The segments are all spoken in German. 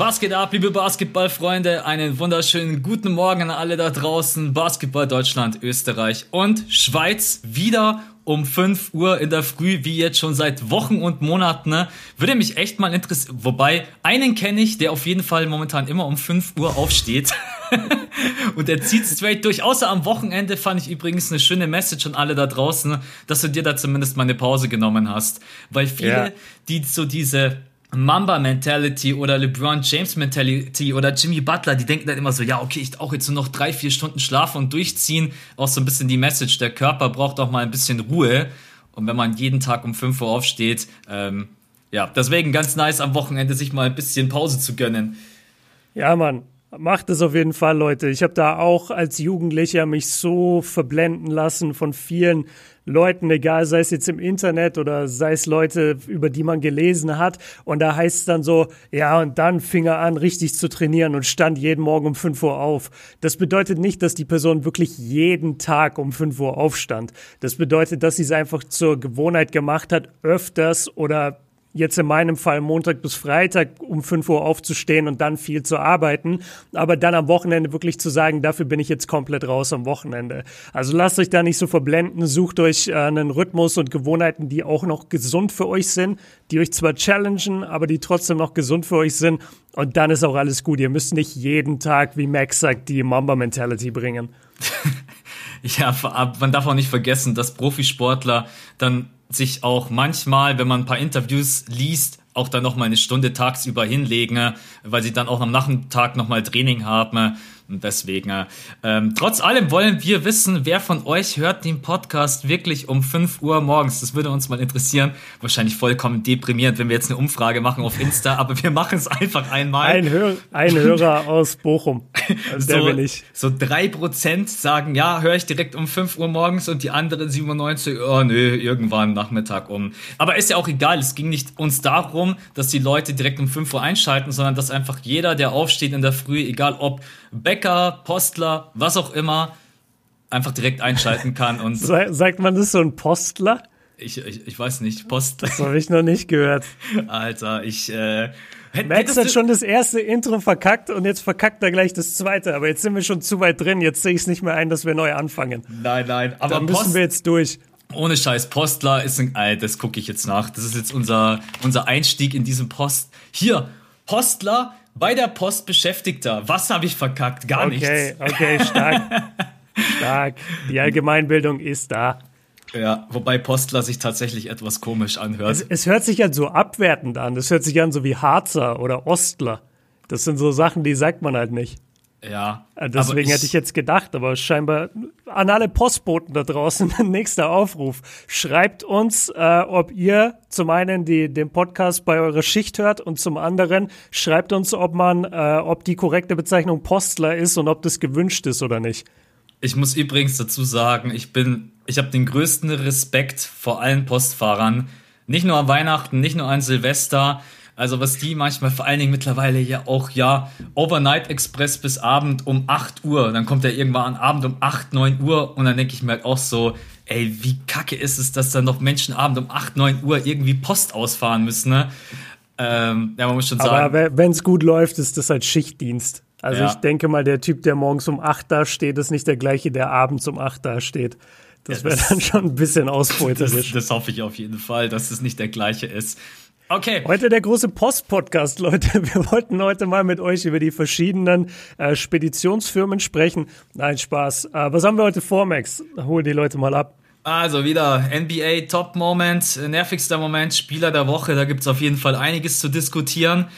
Was geht ab, liebe Basketballfreunde? Einen wunderschönen guten Morgen an alle da draußen. Basketball Deutschland, Österreich und Schweiz wieder um 5 Uhr in der Früh, wie jetzt schon seit Wochen und Monaten. Ne? Würde mich echt mal interessieren. Wobei, einen kenne ich, der auf jeden Fall momentan immer um 5 Uhr aufsteht. und der zieht straight durch. Außer am Wochenende fand ich übrigens eine schöne Message an alle da draußen, dass du dir da zumindest mal eine Pause genommen hast. Weil viele, ja. die so diese Mamba-Mentality oder LeBron James-Mentality oder Jimmy Butler, die denken dann immer so, ja, okay, ich auch jetzt nur noch drei, vier Stunden schlafen und durchziehen. Auch so ein bisschen die Message, der Körper braucht auch mal ein bisschen Ruhe. Und wenn man jeden Tag um 5 Uhr aufsteht, ähm, ja, deswegen ganz nice am Wochenende sich mal ein bisschen Pause zu gönnen. Ja, Mann. Macht es auf jeden Fall, Leute. Ich habe da auch als Jugendlicher mich so verblenden lassen von vielen Leuten, egal, sei es jetzt im Internet oder sei es Leute, über die man gelesen hat. Und da heißt es dann so, ja, und dann fing er an, richtig zu trainieren und stand jeden Morgen um 5 Uhr auf. Das bedeutet nicht, dass die Person wirklich jeden Tag um 5 Uhr aufstand. Das bedeutet, dass sie es einfach zur Gewohnheit gemacht hat, öfters oder jetzt in meinem Fall Montag bis Freitag um 5 Uhr aufzustehen und dann viel zu arbeiten, aber dann am Wochenende wirklich zu sagen, dafür bin ich jetzt komplett raus am Wochenende. Also lasst euch da nicht so verblenden, sucht euch äh, einen Rhythmus und Gewohnheiten, die auch noch gesund für euch sind, die euch zwar challengen, aber die trotzdem noch gesund für euch sind und dann ist auch alles gut. Ihr müsst nicht jeden Tag, wie Max sagt, die Mamba-Mentality bringen. ja, man darf auch nicht vergessen, dass Profisportler dann sich auch manchmal, wenn man ein paar Interviews liest, auch dann noch mal eine Stunde tagsüber hinlegen, weil sie dann auch am Nachmittag noch mal Training haben. Und deswegen, ähm, trotz allem wollen wir wissen, wer von euch hört den Podcast wirklich um 5 Uhr morgens. Das würde uns mal interessieren. Wahrscheinlich vollkommen deprimierend, wenn wir jetzt eine Umfrage machen auf Insta, aber wir machen es einfach einmal. Ein, Hör ein Hörer aus Bochum. Also der so, bin ich. So drei Prozent sagen, ja, höre ich direkt um 5 Uhr morgens und die anderen 97, oh nö, irgendwann Nachmittag um. Aber ist ja auch egal. Es ging nicht uns darum, dass die Leute direkt um 5 Uhr einschalten, sondern dass einfach jeder, der aufsteht in der Früh, egal ob Bäcker, Postler, was auch immer, einfach direkt einschalten kann. Und Sagt man das so ein Postler? Ich, ich, ich weiß nicht, Post. Das habe ich noch nicht gehört. Alter, ich. Äh, Max hat schon das erste Intro verkackt und jetzt verkackt er gleich das zweite. Aber jetzt sind wir schon zu weit drin. Jetzt sehe ich es nicht mehr ein, dass wir neu anfangen. Nein, nein. Aber da müssen Post, wir jetzt durch. Ohne Scheiß, Postler ist ein. Äh, das gucke ich jetzt nach. Das ist jetzt unser, unser Einstieg in diesem Post. Hier, Postler bei der Post Beschäftigter. Was habe ich verkackt? Gar okay, nichts. Okay, okay, stark. stark. Die Allgemeinbildung ist da. Ja, wobei Postler sich tatsächlich etwas komisch anhört. Es, es hört sich ja so abwertend an. Das hört sich an so wie Harzer oder Ostler. Das sind so Sachen, die sagt man halt nicht. Ja. Äh, deswegen ich, hätte ich jetzt gedacht, aber scheinbar an alle Postboten da draußen, nächster Aufruf. Schreibt uns, äh, ob ihr zum einen die, den Podcast bei eurer Schicht hört und zum anderen schreibt uns, ob man, äh, ob die korrekte Bezeichnung Postler ist und ob das gewünscht ist oder nicht. Ich muss übrigens dazu sagen, ich bin, ich habe den größten Respekt vor allen Postfahrern. Nicht nur an Weihnachten, nicht nur an Silvester. Also was die manchmal vor allen Dingen mittlerweile ja auch, ja, Overnight Express bis Abend um 8 Uhr. Dann kommt er irgendwann an Abend um 8, 9 Uhr und dann denke ich mir halt auch so, ey, wie kacke ist es, dass dann noch Menschen Abend um 8, 9 Uhr irgendwie Post ausfahren müssen, ne? Ähm, ja, man muss schon sagen. Aber wenn es gut läuft, ist das halt Schichtdienst. Also ja. ich denke mal, der Typ, der morgens um 8 da steht, ist nicht der gleiche, der abends um 8 da steht. Das wäre dann schon ein bisschen ausbeuterisch. Das, das, hoffe ich auf jeden Fall, dass es nicht der gleiche ist. Okay. Heute der große Post-Podcast, Leute. Wir wollten heute mal mit euch über die verschiedenen äh, Speditionsfirmen sprechen. Nein, Spaß. Äh, was haben wir heute vor, Max? Hol die Leute mal ab. Also wieder NBA Top Moment, nervigster Moment, Spieler der Woche. Da gibt's auf jeden Fall einiges zu diskutieren.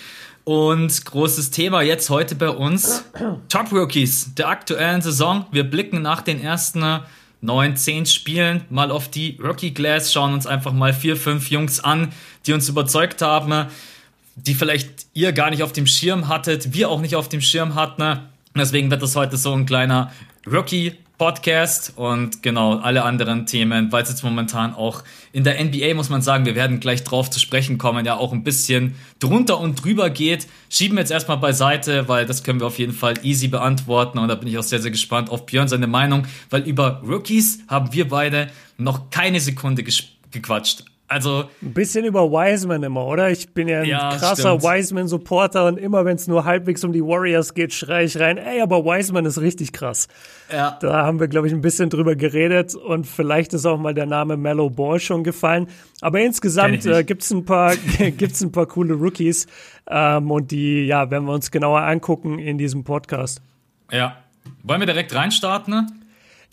Und großes Thema jetzt heute bei uns. Top Rookies der aktuellen Saison. Wir blicken nach den ersten neun, zehn Spielen mal auf die Rookie Glass, schauen uns einfach mal vier, fünf Jungs an, die uns überzeugt haben, die vielleicht ihr gar nicht auf dem Schirm hattet, wir auch nicht auf dem Schirm hatten. Deswegen wird das heute so ein kleiner Rookie Podcast und genau alle anderen Themen, weil es jetzt momentan auch in der NBA, muss man sagen, wir werden gleich drauf zu sprechen kommen, ja auch ein bisschen drunter und drüber geht. Schieben wir jetzt erstmal beiseite, weil das können wir auf jeden Fall easy beantworten und da bin ich auch sehr, sehr gespannt auf Björn seine Meinung, weil über Rookies haben wir beide noch keine Sekunde gequatscht. Also. Ein bisschen über Wiseman immer, oder? Ich bin ja ein ja, krasser Wiseman-Supporter und immer wenn es nur halbwegs um die Warriors geht, schreie ich rein, ey, aber Wiseman ist richtig krass. Ja. Da haben wir, glaube ich, ein bisschen drüber geredet und vielleicht ist auch mal der Name Mellow Ball schon gefallen. Aber insgesamt äh, gibt es ein paar, gibt's ein paar coole Rookies ähm, und die, ja, werden wir uns genauer angucken in diesem Podcast. Ja. Wollen wir direkt reinstarten? Ne?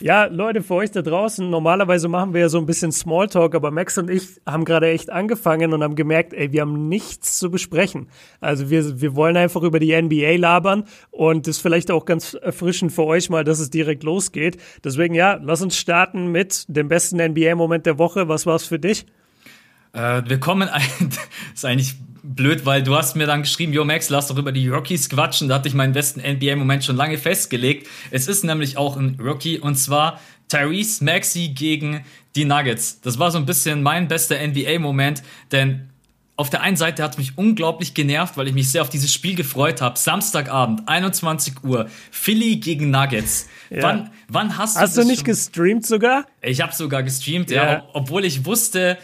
Ja, Leute, für euch da draußen, normalerweise machen wir ja so ein bisschen Smalltalk, aber Max und ich haben gerade echt angefangen und haben gemerkt, ey, wir haben nichts zu besprechen. Also wir, wir wollen einfach über die NBA labern und das ist vielleicht auch ganz erfrischend für euch mal, dass es direkt losgeht. Deswegen ja, lass uns starten mit dem besten NBA-Moment der Woche. Was war's für dich? Äh, wir kommen, ist eigentlich blöd, weil du hast mir dann geschrieben, yo Max, lass doch über die Rockies quatschen. Da hatte ich meinen besten NBA-Moment schon lange festgelegt. Es ist nämlich auch ein Rookie und zwar Tyrese Maxey gegen die Nuggets. Das war so ein bisschen mein bester NBA-Moment, denn auf der einen Seite hat es mich unglaublich genervt, weil ich mich sehr auf dieses Spiel gefreut habe. Samstagabend, 21 Uhr, Philly gegen Nuggets. Ja. Wann, wann hast du Hast du nicht schon? gestreamt sogar? Ich habe sogar gestreamt, ja. ja, obwohl ich wusste,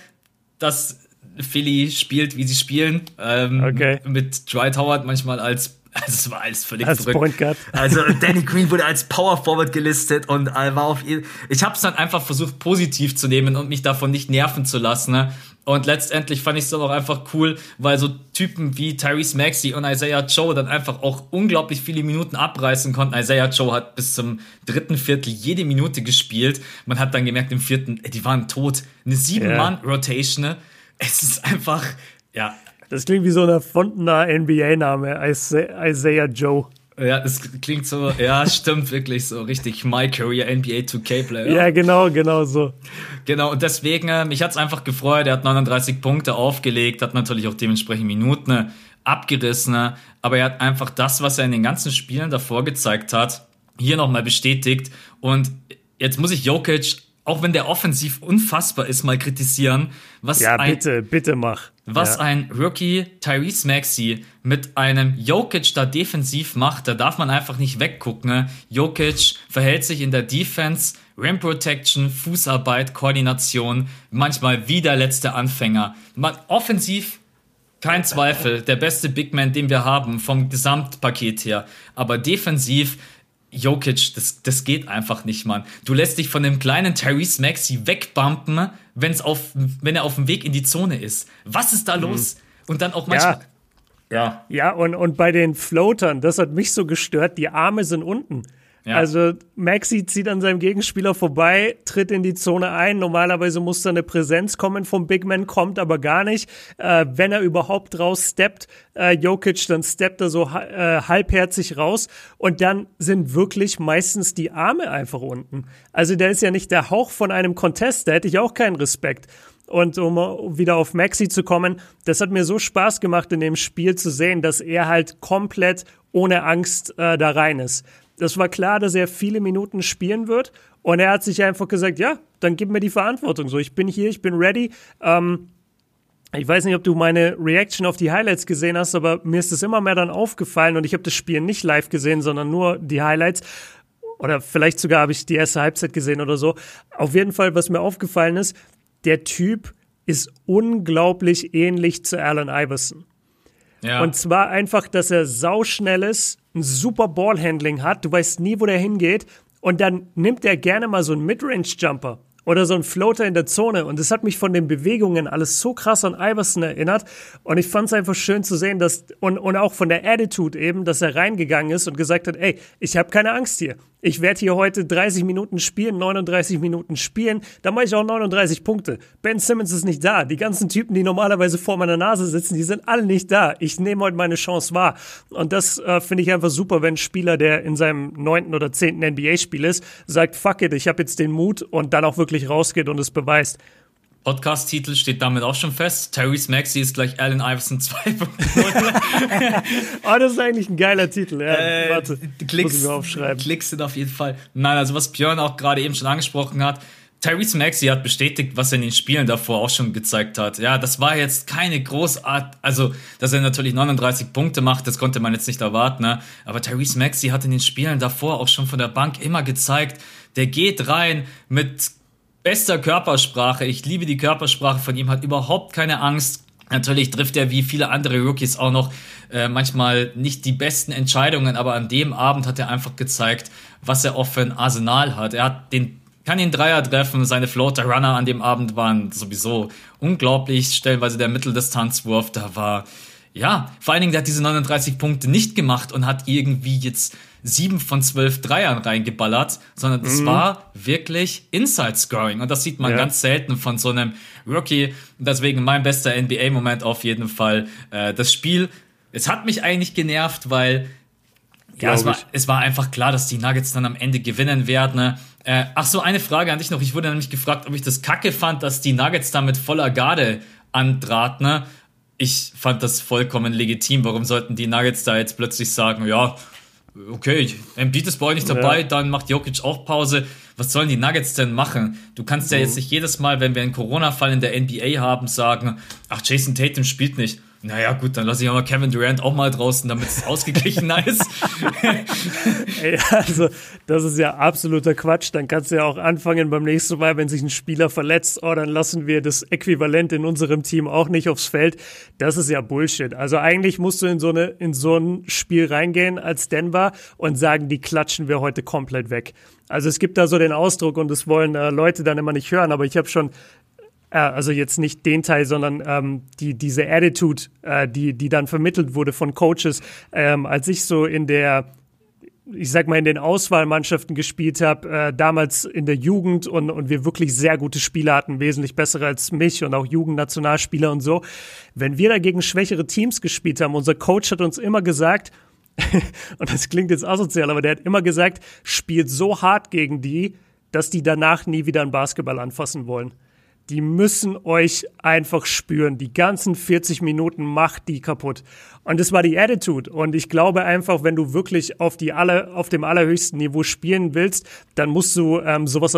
dass Philly spielt, wie sie spielen. Ähm, okay. Mit Dwight Howard manchmal als also es war alles völlig als verrückt. Point Guard. Also Danny Green wurde als Power Forward gelistet und war auf ihn. Ich habe es dann einfach versucht positiv zu nehmen und mich davon nicht nerven zu lassen. Ne? Und letztendlich fand ich es dann auch einfach cool, weil so Typen wie Tyrese Maxey und Isaiah Joe dann einfach auch unglaublich viele Minuten abreißen konnten. Isaiah Joe hat bis zum dritten Viertel jede Minute gespielt. Man hat dann gemerkt im vierten, die waren tot. Eine sieben-Mann-Rotation. Ne? Es ist einfach, ja. Das klingt wie so ein erfundener NBA-Name, Isaiah Joe. Ja, das klingt so, ja, stimmt wirklich so richtig My Career NBA 2K Player. Ja, genau, genau so. Genau, und deswegen, äh, mich hat's einfach gefreut, er hat 39 Punkte aufgelegt, hat natürlich auch dementsprechend Minuten äh, abgerissen, äh, aber er hat einfach das, was er in den ganzen Spielen davor gezeigt hat, hier nochmal bestätigt und jetzt muss ich Jokic auch wenn der offensiv unfassbar ist, mal kritisieren, was ja, ein, bitte, bitte mach. Was ja. ein Rookie Tyrese Maxey mit einem Jokic da defensiv macht, da darf man einfach nicht weggucken. Ne? Jokic verhält sich in der Defense, Rim Protection, Fußarbeit, Koordination, manchmal wie der letzte Anfänger. Man, offensiv kein Zweifel, der beste Big Man, den wir haben, vom Gesamtpaket her. Aber defensiv Jokic, das, das geht einfach nicht, Mann. Du lässt dich von dem kleinen Tyrese Maxi wegbumpen, wenn's auf, wenn er auf dem Weg in die Zone ist. Was ist da mhm. los? Und dann auch manchmal. Ja, ja. ja und, und bei den Floatern, das hat mich so gestört, die Arme sind unten. Also Maxi zieht an seinem Gegenspieler vorbei, tritt in die Zone ein. Normalerweise muss da eine Präsenz kommen vom Big Man, kommt aber gar nicht. Äh, wenn er überhaupt raussteppt, äh, Jokic, dann steppt er so äh, halbherzig raus und dann sind wirklich meistens die Arme einfach unten. Also der ist ja nicht der Hauch von einem Contest, da hätte ich auch keinen Respekt. Und um wieder auf Maxi zu kommen, das hat mir so Spaß gemacht in dem Spiel zu sehen, dass er halt komplett ohne Angst äh, da rein ist. Das war klar, dass er viele Minuten spielen wird. Und er hat sich einfach gesagt, ja, dann gib mir die Verantwortung. So, ich bin hier, ich bin ready. Ähm, ich weiß nicht, ob du meine Reaction auf die Highlights gesehen hast, aber mir ist es immer mehr dann aufgefallen und ich habe das Spiel nicht live gesehen, sondern nur die Highlights. Oder vielleicht sogar habe ich die erste Halbzeit gesehen oder so. Auf jeden Fall, was mir aufgefallen ist, der Typ ist unglaublich ähnlich zu Allen Iverson. Ja. Und zwar einfach, dass er sauschnell ist, ein super Ballhandling hat, du weißt nie, wo der hingeht. Und dann nimmt er gerne mal so einen Midrange-Jumper oder so ein Floater in der Zone. Und das hat mich von den Bewegungen alles so krass an Iverson erinnert. Und ich fand es einfach schön zu sehen, dass, und, und auch von der Attitude eben, dass er reingegangen ist und gesagt hat, ey, ich habe keine Angst hier ich werde hier heute 30 Minuten spielen, 39 Minuten spielen, dann mache ich auch 39 Punkte. Ben Simmons ist nicht da. Die ganzen Typen, die normalerweise vor meiner Nase sitzen, die sind alle nicht da. Ich nehme heute meine Chance wahr. Und das äh, finde ich einfach super, wenn ein Spieler, der in seinem neunten oder zehnten NBA-Spiel ist, sagt, fuck it, ich habe jetzt den Mut und dann auch wirklich rausgeht und es beweist. Podcast-Titel steht damit auch schon fest. Tyrese Maxey ist gleich Allen Iverson 2.0. oh, das ist eigentlich ein geiler Titel. Ja, äh, warte, Klicks, muss ich mir aufschreiben. Klicks sind auf jeden Fall. Nein, also was Björn auch gerade eben schon angesprochen hat, Tyrese Maxey hat bestätigt, was er in den Spielen davor auch schon gezeigt hat. Ja, das war jetzt keine Großart, also, dass er natürlich 39 Punkte macht, das konnte man jetzt nicht erwarten, ne? Aber Tyrese Maxey hat in den Spielen davor auch schon von der Bank immer gezeigt, der geht rein mit bester Körpersprache. Ich liebe die Körpersprache von ihm, hat überhaupt keine Angst. Natürlich trifft er wie viele andere Rookies auch noch äh, manchmal nicht die besten Entscheidungen, aber an dem Abend hat er einfach gezeigt, was er auch für ein Arsenal hat. Er hat den kann ihn Dreier treffen. Seine Floater Runner an dem Abend waren sowieso unglaublich. Stellenweise der Mitteldistanzwurf, da war, ja, vor allen Dingen, der hat diese 39 Punkte nicht gemacht und hat irgendwie jetzt sieben von zwölf Dreiern reingeballert, sondern das mhm. war wirklich Inside Scoring und das sieht man ja. ganz selten von so einem Rookie. Deswegen mein bester NBA-Moment auf jeden Fall. Äh, das Spiel, es hat mich eigentlich genervt, weil ja, es war, es war einfach klar, dass die Nuggets dann am Ende gewinnen werden. Ne? Äh, ach so, eine Frage an dich noch. Ich wurde nämlich gefragt, ob ich das kacke fand, dass die Nuggets da mit voller Garde antraten. Ne? Ich fand das vollkommen legitim. Warum sollten die Nuggets da jetzt plötzlich sagen, ja, okay, Embiid ist bei euch nicht dabei, ja. dann macht Jokic auch Pause. Was sollen die Nuggets denn machen? Du kannst ja mhm. jetzt nicht jedes Mal, wenn wir einen Corona-Fall in der NBA haben, sagen, ach, Jason Tatum spielt nicht. Naja, gut, dann lasse ich aber Kevin Durant auch mal draußen, damit es ausgeglichener ist. Ey, also, das ist ja absoluter Quatsch. Dann kannst du ja auch anfangen beim nächsten Mal, wenn sich ein Spieler verletzt, oh, dann lassen wir das Äquivalent in unserem Team auch nicht aufs Feld. Das ist ja Bullshit. Also eigentlich musst du in so, eine, in so ein Spiel reingehen als Denver und sagen, die klatschen wir heute komplett weg. Also es gibt da so den Ausdruck und das wollen äh, Leute dann immer nicht hören, aber ich habe schon äh, also jetzt nicht den Teil, sondern ähm, die, diese Attitude, äh, die, die dann vermittelt wurde von Coaches, ähm, als ich so in der ich sag mal, in den Auswahlmannschaften gespielt habe, äh, damals in der Jugend und, und wir wirklich sehr gute Spieler hatten, wesentlich bessere als mich und auch Jugendnationalspieler und so. Wenn wir dagegen schwächere Teams gespielt haben, unser Coach hat uns immer gesagt, und das klingt jetzt asozial, aber der hat immer gesagt, spielt so hart gegen die, dass die danach nie wieder einen Basketball anfassen wollen die müssen euch einfach spüren. Die ganzen 40 Minuten macht die kaputt. Und das war die Attitude. Und ich glaube einfach, wenn du wirklich auf, die aller, auf dem allerhöchsten Niveau spielen willst, dann musst du ähm, sowas,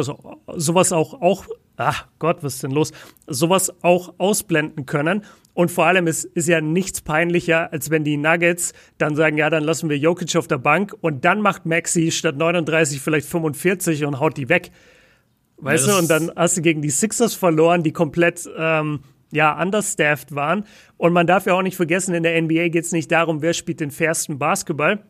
sowas auch, auch, ach Gott, was ist denn los? Sowas auch ausblenden können. Und vor allem ist, ist ja nichts peinlicher, als wenn die Nuggets dann sagen, ja, dann lassen wir Jokic auf der Bank und dann macht Maxi statt 39 vielleicht 45 und haut die weg. Weißt ja, du, und dann hast du gegen die Sixers verloren, die komplett ähm, ja, understaffed waren. Und man darf ja auch nicht vergessen, in der NBA geht es nicht darum, wer spielt den fairsten Basketball,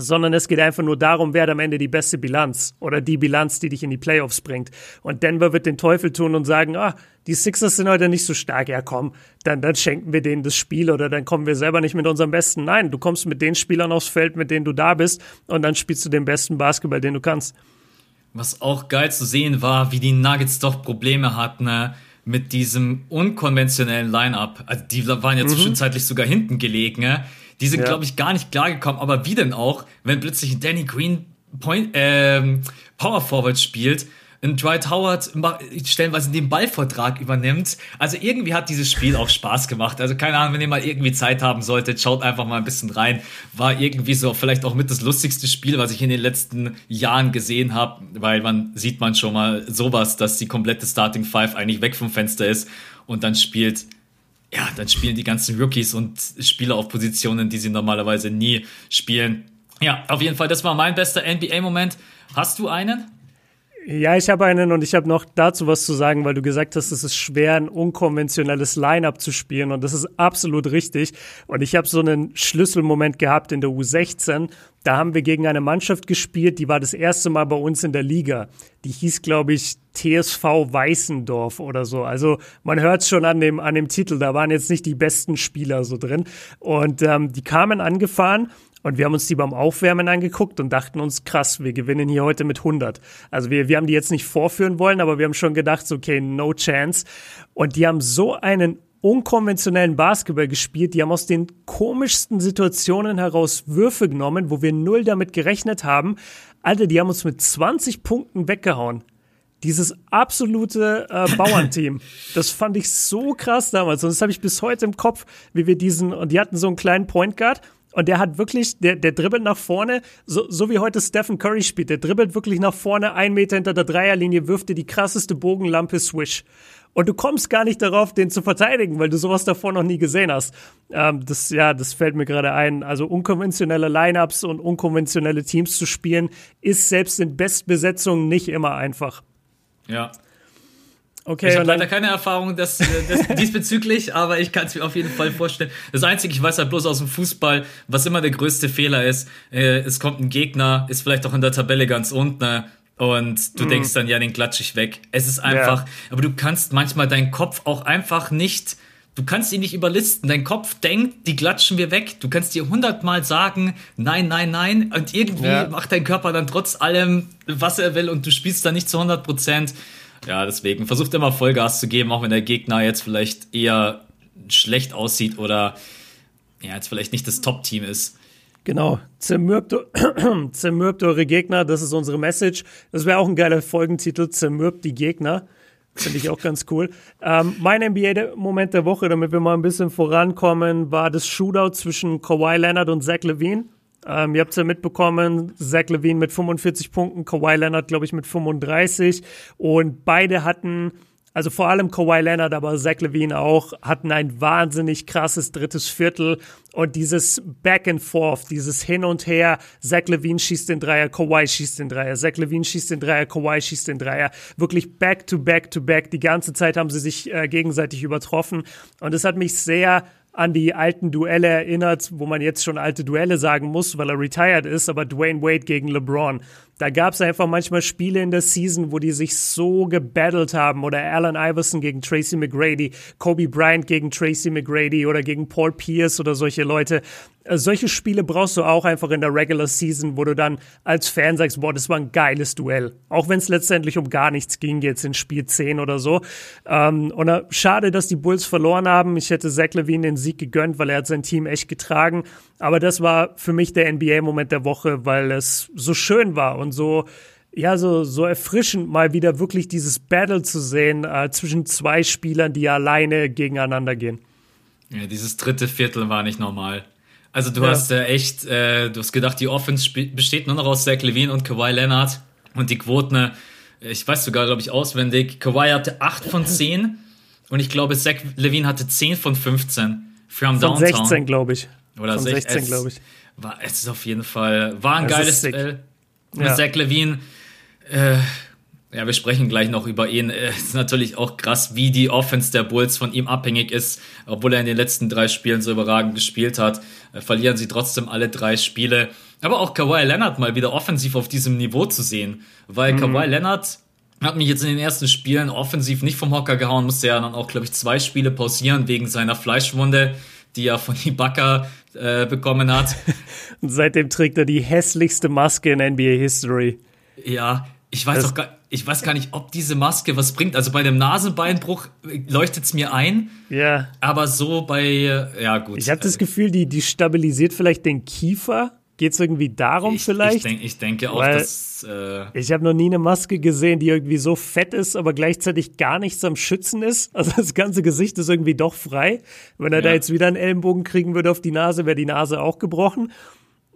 sondern es geht einfach nur darum, wer hat am Ende die beste Bilanz oder die Bilanz, die dich in die Playoffs bringt. Und Denver wird den Teufel tun und sagen, ah, die Sixers sind heute nicht so stark, ja komm, dann, dann schenken wir denen das Spiel oder dann kommen wir selber nicht mit unserem Besten. Nein, du kommst mit den Spielern aufs Feld, mit denen du da bist und dann spielst du den besten Basketball, den du kannst. Was auch geil zu sehen war, wie die Nuggets doch Probleme hatten ne, mit diesem unkonventionellen Line-Up. Also die waren ja mhm. zwischenzeitlich sogar hinten gelegen. Ne? Die sind, ja. glaube ich, gar nicht klargekommen. Aber wie denn auch, wenn plötzlich Danny Green Point, ähm, Power Forward spielt ein Dwight Howard stellenweise den Ballvortrag übernimmt. Also irgendwie hat dieses Spiel auch Spaß gemacht. Also keine Ahnung, wenn ihr mal irgendwie Zeit haben solltet, schaut einfach mal ein bisschen rein. War irgendwie so vielleicht auch mit das lustigste Spiel, was ich in den letzten Jahren gesehen habe, weil man sieht man schon mal sowas, dass die komplette Starting Five eigentlich weg vom Fenster ist und dann spielt ja, dann spielen die ganzen Rookies und Spieler auf Positionen, die sie normalerweise nie spielen. Ja, auf jeden Fall, das war mein bester NBA-Moment. Hast du einen? Ja, ich habe einen und ich habe noch dazu was zu sagen, weil du gesagt hast, es ist schwer, ein unkonventionelles Line-up zu spielen und das ist absolut richtig. Und ich habe so einen Schlüsselmoment gehabt in der U16. Da haben wir gegen eine Mannschaft gespielt, die war das erste Mal bei uns in der Liga. Die hieß, glaube ich, TSV Weißendorf oder so. Also man hört schon an dem, an dem Titel, da waren jetzt nicht die besten Spieler so drin. Und ähm, die kamen angefahren und wir haben uns die beim Aufwärmen angeguckt und dachten uns, krass, wir gewinnen hier heute mit 100. Also wir, wir haben die jetzt nicht vorführen wollen, aber wir haben schon gedacht, so, okay, no chance. Und die haben so einen unkonventionellen Basketball gespielt. Die haben aus den komischsten Situationen heraus Würfe genommen, wo wir null damit gerechnet haben. Alter, die haben uns mit 20 Punkten weggehauen. Dieses absolute äh, Bauernteam. das fand ich so krass damals. Und das habe ich bis heute im Kopf, wie wir diesen, und die hatten so einen kleinen Point Guard und der hat wirklich, der, der dribbelt nach vorne, so, so wie heute Stephen Curry spielt. Der dribbelt wirklich nach vorne, ein Meter hinter der Dreierlinie, wirft dir die krasseste Bogenlampe Swish. Und du kommst gar nicht darauf, den zu verteidigen, weil du sowas davor noch nie gesehen hast. Ähm, das, ja, das fällt mir gerade ein. Also unkonventionelle Lineups und unkonventionelle Teams zu spielen, ist selbst in Bestbesetzungen nicht immer einfach. Ja. Okay, ich habe leider keine Erfahrung des, des, diesbezüglich, aber ich kann es mir auf jeden Fall vorstellen. Das Einzige, ich weiß halt bloß aus dem Fußball, was immer der größte Fehler ist, äh, es kommt ein Gegner, ist vielleicht auch in der Tabelle ganz unten und du mm. denkst dann, ja, den klatsch ich weg. Es ist einfach, ja. aber du kannst manchmal deinen Kopf auch einfach nicht Du kannst ihn nicht überlisten. Dein Kopf denkt, die klatschen wir weg. Du kannst dir hundertmal sagen, nein, nein, nein. Und irgendwie ja. macht dein Körper dann trotz allem, was er will und du spielst da nicht zu 100 Prozent. Ja, deswegen versucht immer Vollgas zu geben, auch wenn der Gegner jetzt vielleicht eher schlecht aussieht oder ja, jetzt vielleicht nicht das Top-Team ist. Genau, zermürbt, zermürbt eure Gegner, das ist unsere Message. Das wäre auch ein geiler Folgentitel, zermürbt die Gegner. Finde ich auch ganz cool. Ähm, mein NBA-Moment der Woche, damit wir mal ein bisschen vorankommen, war das Shootout zwischen Kawhi Leonard und Zach Levine. Ähm, ihr habt es ja mitbekommen, Zach Levine mit 45 Punkten, Kawhi Leonard, glaube ich, mit 35. Und beide hatten also vor allem Kawhi Leonard, aber Zach Levine auch, hatten ein wahnsinnig krasses drittes Viertel. Und dieses Back and Forth, dieses Hin und Her, Zach Levine schießt den Dreier, Kawhi schießt den Dreier, Zach Levine schießt den Dreier, Kawhi schießt den Dreier, wirklich back to back to back, die ganze Zeit haben sie sich äh, gegenseitig übertroffen. Und es hat mich sehr an die alten Duelle erinnert, wo man jetzt schon alte Duelle sagen muss, weil er retired ist, aber Dwayne Wade gegen LeBron. Da gab es einfach manchmal Spiele in der Season, wo die sich so gebattelt haben. Oder Allen Iverson gegen Tracy McGrady, Kobe Bryant gegen Tracy McGrady oder gegen Paul Pierce oder solche Leute. Äh, solche Spiele brauchst du auch einfach in der Regular Season, wo du dann als Fan sagst, boah, das war ein geiles Duell. Auch wenn es letztendlich um gar nichts ging, jetzt in Spiel 10 oder so. Ähm, und äh, schade, dass die Bulls verloren haben. Ich hätte Zach Levine den Sieg gegönnt, weil er hat sein Team echt getragen. Aber das war für mich der NBA-Moment der Woche, weil es so schön war und so, ja, so, so erfrischend mal wieder wirklich dieses Battle zu sehen äh, zwischen zwei Spielern, die alleine gegeneinander gehen. Ja, dieses dritte Viertel war nicht normal. Also du ja. hast äh, echt, äh, du hast gedacht, die Offense besteht nur noch aus Zach Levine und Kawhi Leonard und die Quoten, äh, ich weiß sogar, glaube ich, auswendig, Kawhi hatte 8 von 10 und ich glaube, Zach Levine hatte 10 von 15 from von Downtown. 16, glaube ich. Oder Von 16, glaube ich. War, es ist auf jeden Fall, war ein das geiles Duell. Ja. Zach Levine. Äh, ja, wir sprechen gleich noch über ihn. Es ist natürlich auch krass, wie die Offense der Bulls von ihm abhängig ist. Obwohl er in den letzten drei Spielen so überragend gespielt hat, äh, verlieren sie trotzdem alle drei Spiele. Aber auch Kawhi Leonard mal wieder offensiv auf diesem Niveau zu sehen. Weil mhm. Kawhi Leonard hat mich jetzt in den ersten Spielen offensiv nicht vom Hocker gehauen, musste ja dann auch, glaube ich, zwei Spiele pausieren wegen seiner Fleischwunde, die er von Ibaka äh, bekommen hat. Und seitdem trägt er die hässlichste Maske in NBA History. Ja, ich weiß das auch gar, ich weiß gar nicht, ob diese Maske was bringt. Also bei dem Nasenbeinbruch leuchtet es mir ein. Ja. Aber so bei, ja gut. Ich habe das Gefühl, die, die stabilisiert vielleicht den Kiefer Geht es irgendwie darum ich, vielleicht? Ich, denk, ich denke auch, Weil dass. Äh ich habe noch nie eine Maske gesehen, die irgendwie so fett ist, aber gleichzeitig gar nichts am Schützen ist. Also das ganze Gesicht ist irgendwie doch frei. Wenn er ja. da jetzt wieder einen Ellenbogen kriegen würde auf die Nase, wäre die Nase auch gebrochen.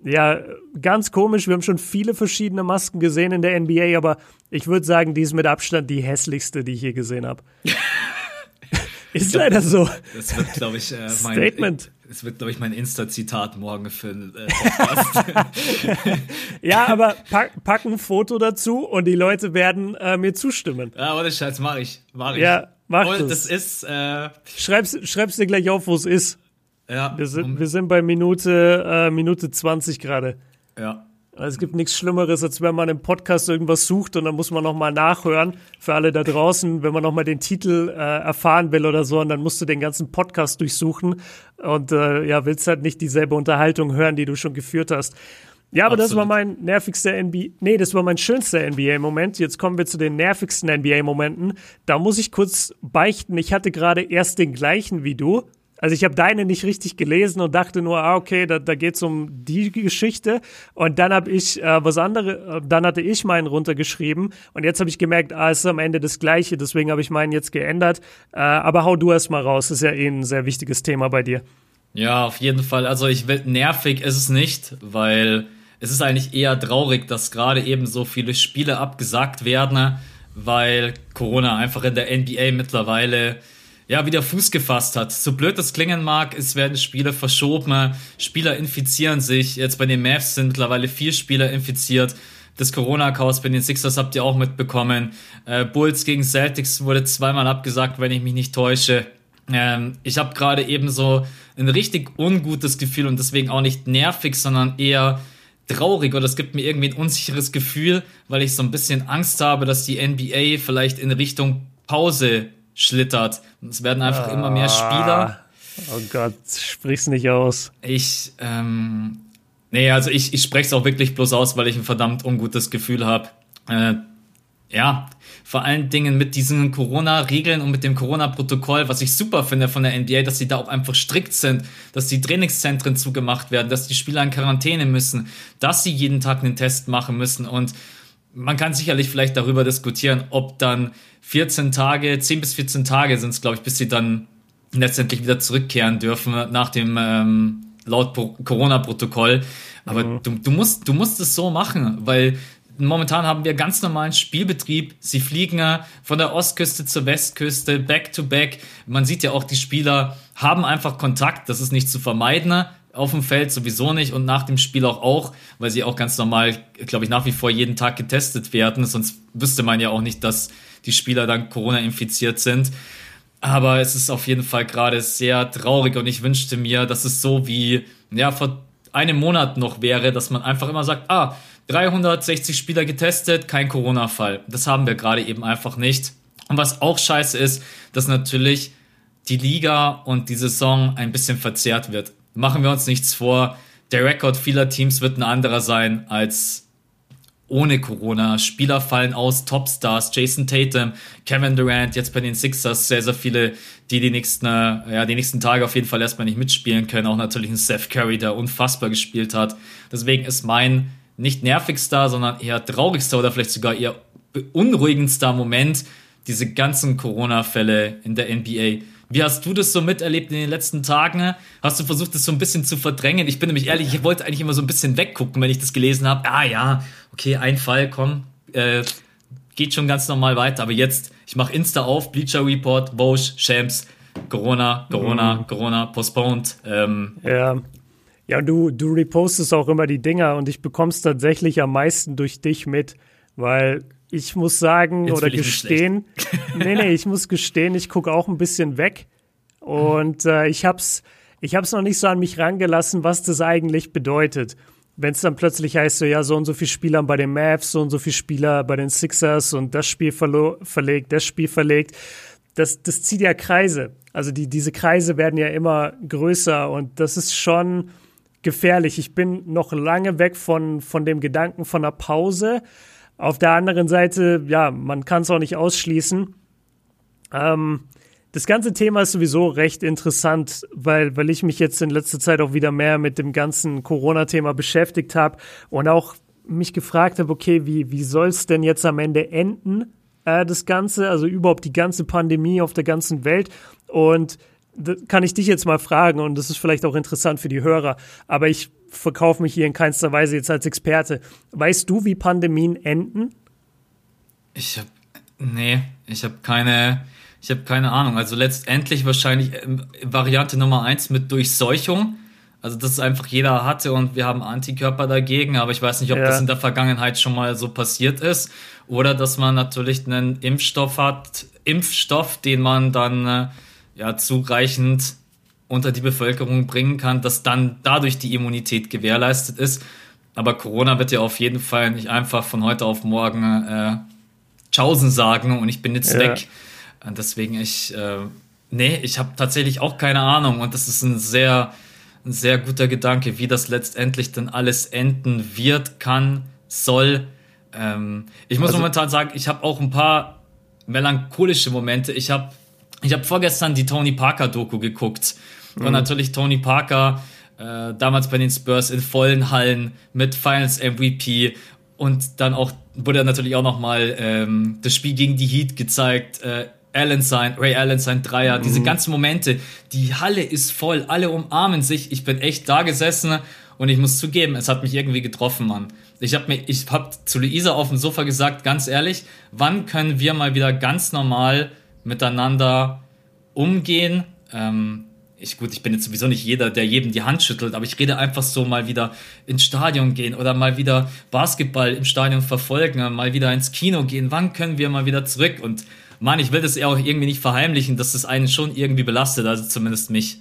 Ja, ganz komisch. Wir haben schon viele verschiedene Masken gesehen in der NBA, aber ich würde sagen, die ist mit Abstand die hässlichste, die ich je gesehen habe. ist glaub, leider so. Das wird, glaube ich, äh, mein Statement. Es wird, glaube ich, mein Insta-Zitat morgen für äh, Podcast. ja, aber pack, pack ein Foto dazu und die Leute werden äh, mir zustimmen. Ja, ohne Scheiß, mach ich. Mach ich. Ja, mach und das. das ist. Äh, schreib's, schreib's dir gleich auf, wo es ist. Ja. Wir sind, wir sind bei Minute, äh, Minute 20 gerade. Ja. Also es gibt nichts Schlimmeres, als wenn man im Podcast irgendwas sucht und dann muss man nochmal nachhören. Für alle da draußen, wenn man nochmal den Titel äh, erfahren will oder so, und dann musst du den ganzen Podcast durchsuchen und äh, ja, willst halt nicht dieselbe Unterhaltung hören, die du schon geführt hast. Ja, aber Absolut. das war mein nervigster NBA, nee, das war mein schönster NBA-Moment. Jetzt kommen wir zu den nervigsten NBA-Momenten. Da muss ich kurz beichten, ich hatte gerade erst den gleichen wie du, also ich habe deine nicht richtig gelesen und dachte nur, ah, okay, da, da geht es um die Geschichte. Und dann habe ich äh, was andere, äh, dann hatte ich meinen runtergeschrieben und jetzt habe ich gemerkt, ah, es ist am Ende das gleiche, deswegen habe ich meinen jetzt geändert. Äh, aber hau du erst mal raus, ist ja eh ein sehr wichtiges Thema bei dir. Ja, auf jeden Fall. Also ich will, nervig ist es nicht, weil es ist eigentlich eher traurig, dass gerade eben so viele Spiele abgesagt werden, weil Corona einfach in der NBA mittlerweile ja, wieder Fuß gefasst hat. So blöd das klingen mag, es werden Spiele verschoben, Spieler infizieren sich. Jetzt bei den Mavs sind mittlerweile vier Spieler infiziert. das Corona-Chaos bei den Sixers habt ihr auch mitbekommen. Äh, Bulls gegen Celtics wurde zweimal abgesagt, wenn ich mich nicht täusche. Ähm, ich habe gerade eben so ein richtig ungutes Gefühl und deswegen auch nicht nervig, sondern eher traurig oder es gibt mir irgendwie ein unsicheres Gefühl, weil ich so ein bisschen Angst habe, dass die NBA vielleicht in Richtung Pause schlittert. Es werden einfach ah, immer mehr Spieler. Oh Gott, sprich's nicht aus. Ich, ähm, nee, also ich, ich spreche es auch wirklich bloß aus, weil ich ein verdammt ungutes Gefühl habe. Äh, ja, vor allen Dingen mit diesen Corona-Regeln und mit dem Corona-Protokoll, was ich super finde von der NBA, dass sie da auch einfach strikt sind, dass die Trainingszentren zugemacht werden, dass die Spieler in Quarantäne müssen, dass sie jeden Tag einen Test machen müssen und man kann sicherlich vielleicht darüber diskutieren, ob dann 14 Tage, 10 bis 14 Tage sind es, glaube ich, bis sie dann letztendlich wieder zurückkehren dürfen nach dem ähm, laut Corona-Protokoll. Aber mhm. du, du, musst, du musst es so machen, weil momentan haben wir ganz normalen Spielbetrieb. Sie fliegen von der Ostküste zur Westküste, back to back. Man sieht ja auch, die Spieler haben einfach Kontakt. Das ist nicht zu vermeiden. Auf dem Feld sowieso nicht und nach dem Spiel auch auch, weil sie auch ganz normal, glaube ich, nach wie vor jeden Tag getestet werden. Sonst wüsste man ja auch nicht, dass die Spieler dann Corona infiziert sind. Aber es ist auf jeden Fall gerade sehr traurig und ich wünschte mir, dass es so wie, ja, vor einem Monat noch wäre, dass man einfach immer sagt, ah, 360 Spieler getestet, kein Corona-Fall. Das haben wir gerade eben einfach nicht. Und was auch scheiße ist, dass natürlich die Liga und die Saison ein bisschen verzerrt wird. Machen wir uns nichts vor. Der Rekord vieler Teams wird ein anderer sein als ohne Corona. Spieler fallen aus, Topstars, Jason Tatum, Kevin Durant, jetzt bei den Sixers sehr, sehr viele, die die nächsten, äh, ja, die nächsten Tage auf jeden Fall erstmal nicht mitspielen können. Auch natürlich ein Seth Curry, der unfassbar gespielt hat. Deswegen ist mein nicht nervigster, sondern eher traurigster oder vielleicht sogar eher beunruhigendster Moment diese ganzen Corona-Fälle in der NBA. Wie hast du das so miterlebt in den letzten Tagen? Hast du versucht, das so ein bisschen zu verdrängen? Ich bin nämlich ehrlich, ich wollte eigentlich immer so ein bisschen weggucken, wenn ich das gelesen habe. Ah ja, okay, ein Fall, komm, äh, geht schon ganz normal weiter. Aber jetzt, ich mache Insta auf, Bleacher Report, Bosch, Shams, Corona, Corona, mhm. Corona, postponed. Ähm, ja. Ja, du, du repostest auch immer die Dinger und ich bekomme es tatsächlich am meisten durch dich mit, weil ich muss sagen Jetzt oder gestehen, nee, nee, ich muss gestehen, ich gucke auch ein bisschen weg und äh, ich hab's, ich hab's noch nicht so an mich rangelassen, was das eigentlich bedeutet. Wenn es dann plötzlich heißt, so ja, so und so viele Spieler bei den Mavs, so und so viele Spieler bei den Sixers und das Spiel verlegt, das Spiel verlegt, das, das zieht ja Kreise. Also die, diese Kreise werden ja immer größer und das ist schon, gefährlich. Ich bin noch lange weg von, von dem Gedanken von einer Pause. Auf der anderen Seite, ja, man kann es auch nicht ausschließen. Ähm, das ganze Thema ist sowieso recht interessant, weil, weil ich mich jetzt in letzter Zeit auch wieder mehr mit dem ganzen Corona-Thema beschäftigt habe und auch mich gefragt habe, okay, wie, wie soll es denn jetzt am Ende enden, äh, das Ganze, also überhaupt die ganze Pandemie auf der ganzen Welt. Und kann ich dich jetzt mal fragen und das ist vielleicht auch interessant für die Hörer, aber ich verkaufe mich hier in keinster Weise jetzt als Experte. Weißt du, wie Pandemien enden? Ich habe nee, ich habe keine ich habe keine Ahnung. Also letztendlich wahrscheinlich ähm, Variante Nummer eins mit Durchseuchung. Also dass es einfach jeder hatte und wir haben Antikörper dagegen, aber ich weiß nicht, ob ja. das in der Vergangenheit schon mal so passiert ist. Oder dass man natürlich einen Impfstoff hat, Impfstoff, den man dann äh, ja, zureichend unter die Bevölkerung bringen kann, dass dann dadurch die Immunität gewährleistet ist. Aber Corona wird ja auf jeden Fall nicht einfach von heute auf morgen äh, Tschaußen sagen und ich bin jetzt ja. weg. Und deswegen ich, äh, nee, ich habe tatsächlich auch keine Ahnung und das ist ein sehr, ein sehr guter Gedanke, wie das letztendlich dann alles enden wird, kann, soll. Ähm, ich muss also, momentan sagen, ich habe auch ein paar melancholische Momente. Ich habe ich habe vorgestern die Tony Parker Doku geguckt. Mhm. Und natürlich Tony Parker, äh, damals bei den Spurs in vollen Hallen mit Finals MVP und dann auch wurde natürlich auch nochmal ähm, das Spiel gegen die Heat gezeigt. Äh, Allen sein, Ray Allen sein Dreier, mhm. diese ganzen Momente, die Halle ist voll, alle umarmen sich. Ich bin echt da gesessen und ich muss zugeben, es hat mich irgendwie getroffen, Mann. Ich habe mir, ich habe zu Luisa auf dem Sofa gesagt, ganz ehrlich, wann können wir mal wieder ganz normal miteinander umgehen. Ähm, ich gut, ich bin jetzt sowieso nicht jeder, der jedem die Hand schüttelt, aber ich rede einfach so mal wieder ins Stadion gehen oder mal wieder Basketball im Stadion verfolgen, mal wieder ins Kino gehen. Wann können wir mal wieder zurück? Und Mann, ich will das ja auch irgendwie nicht verheimlichen, dass das einen schon irgendwie belastet, also zumindest mich.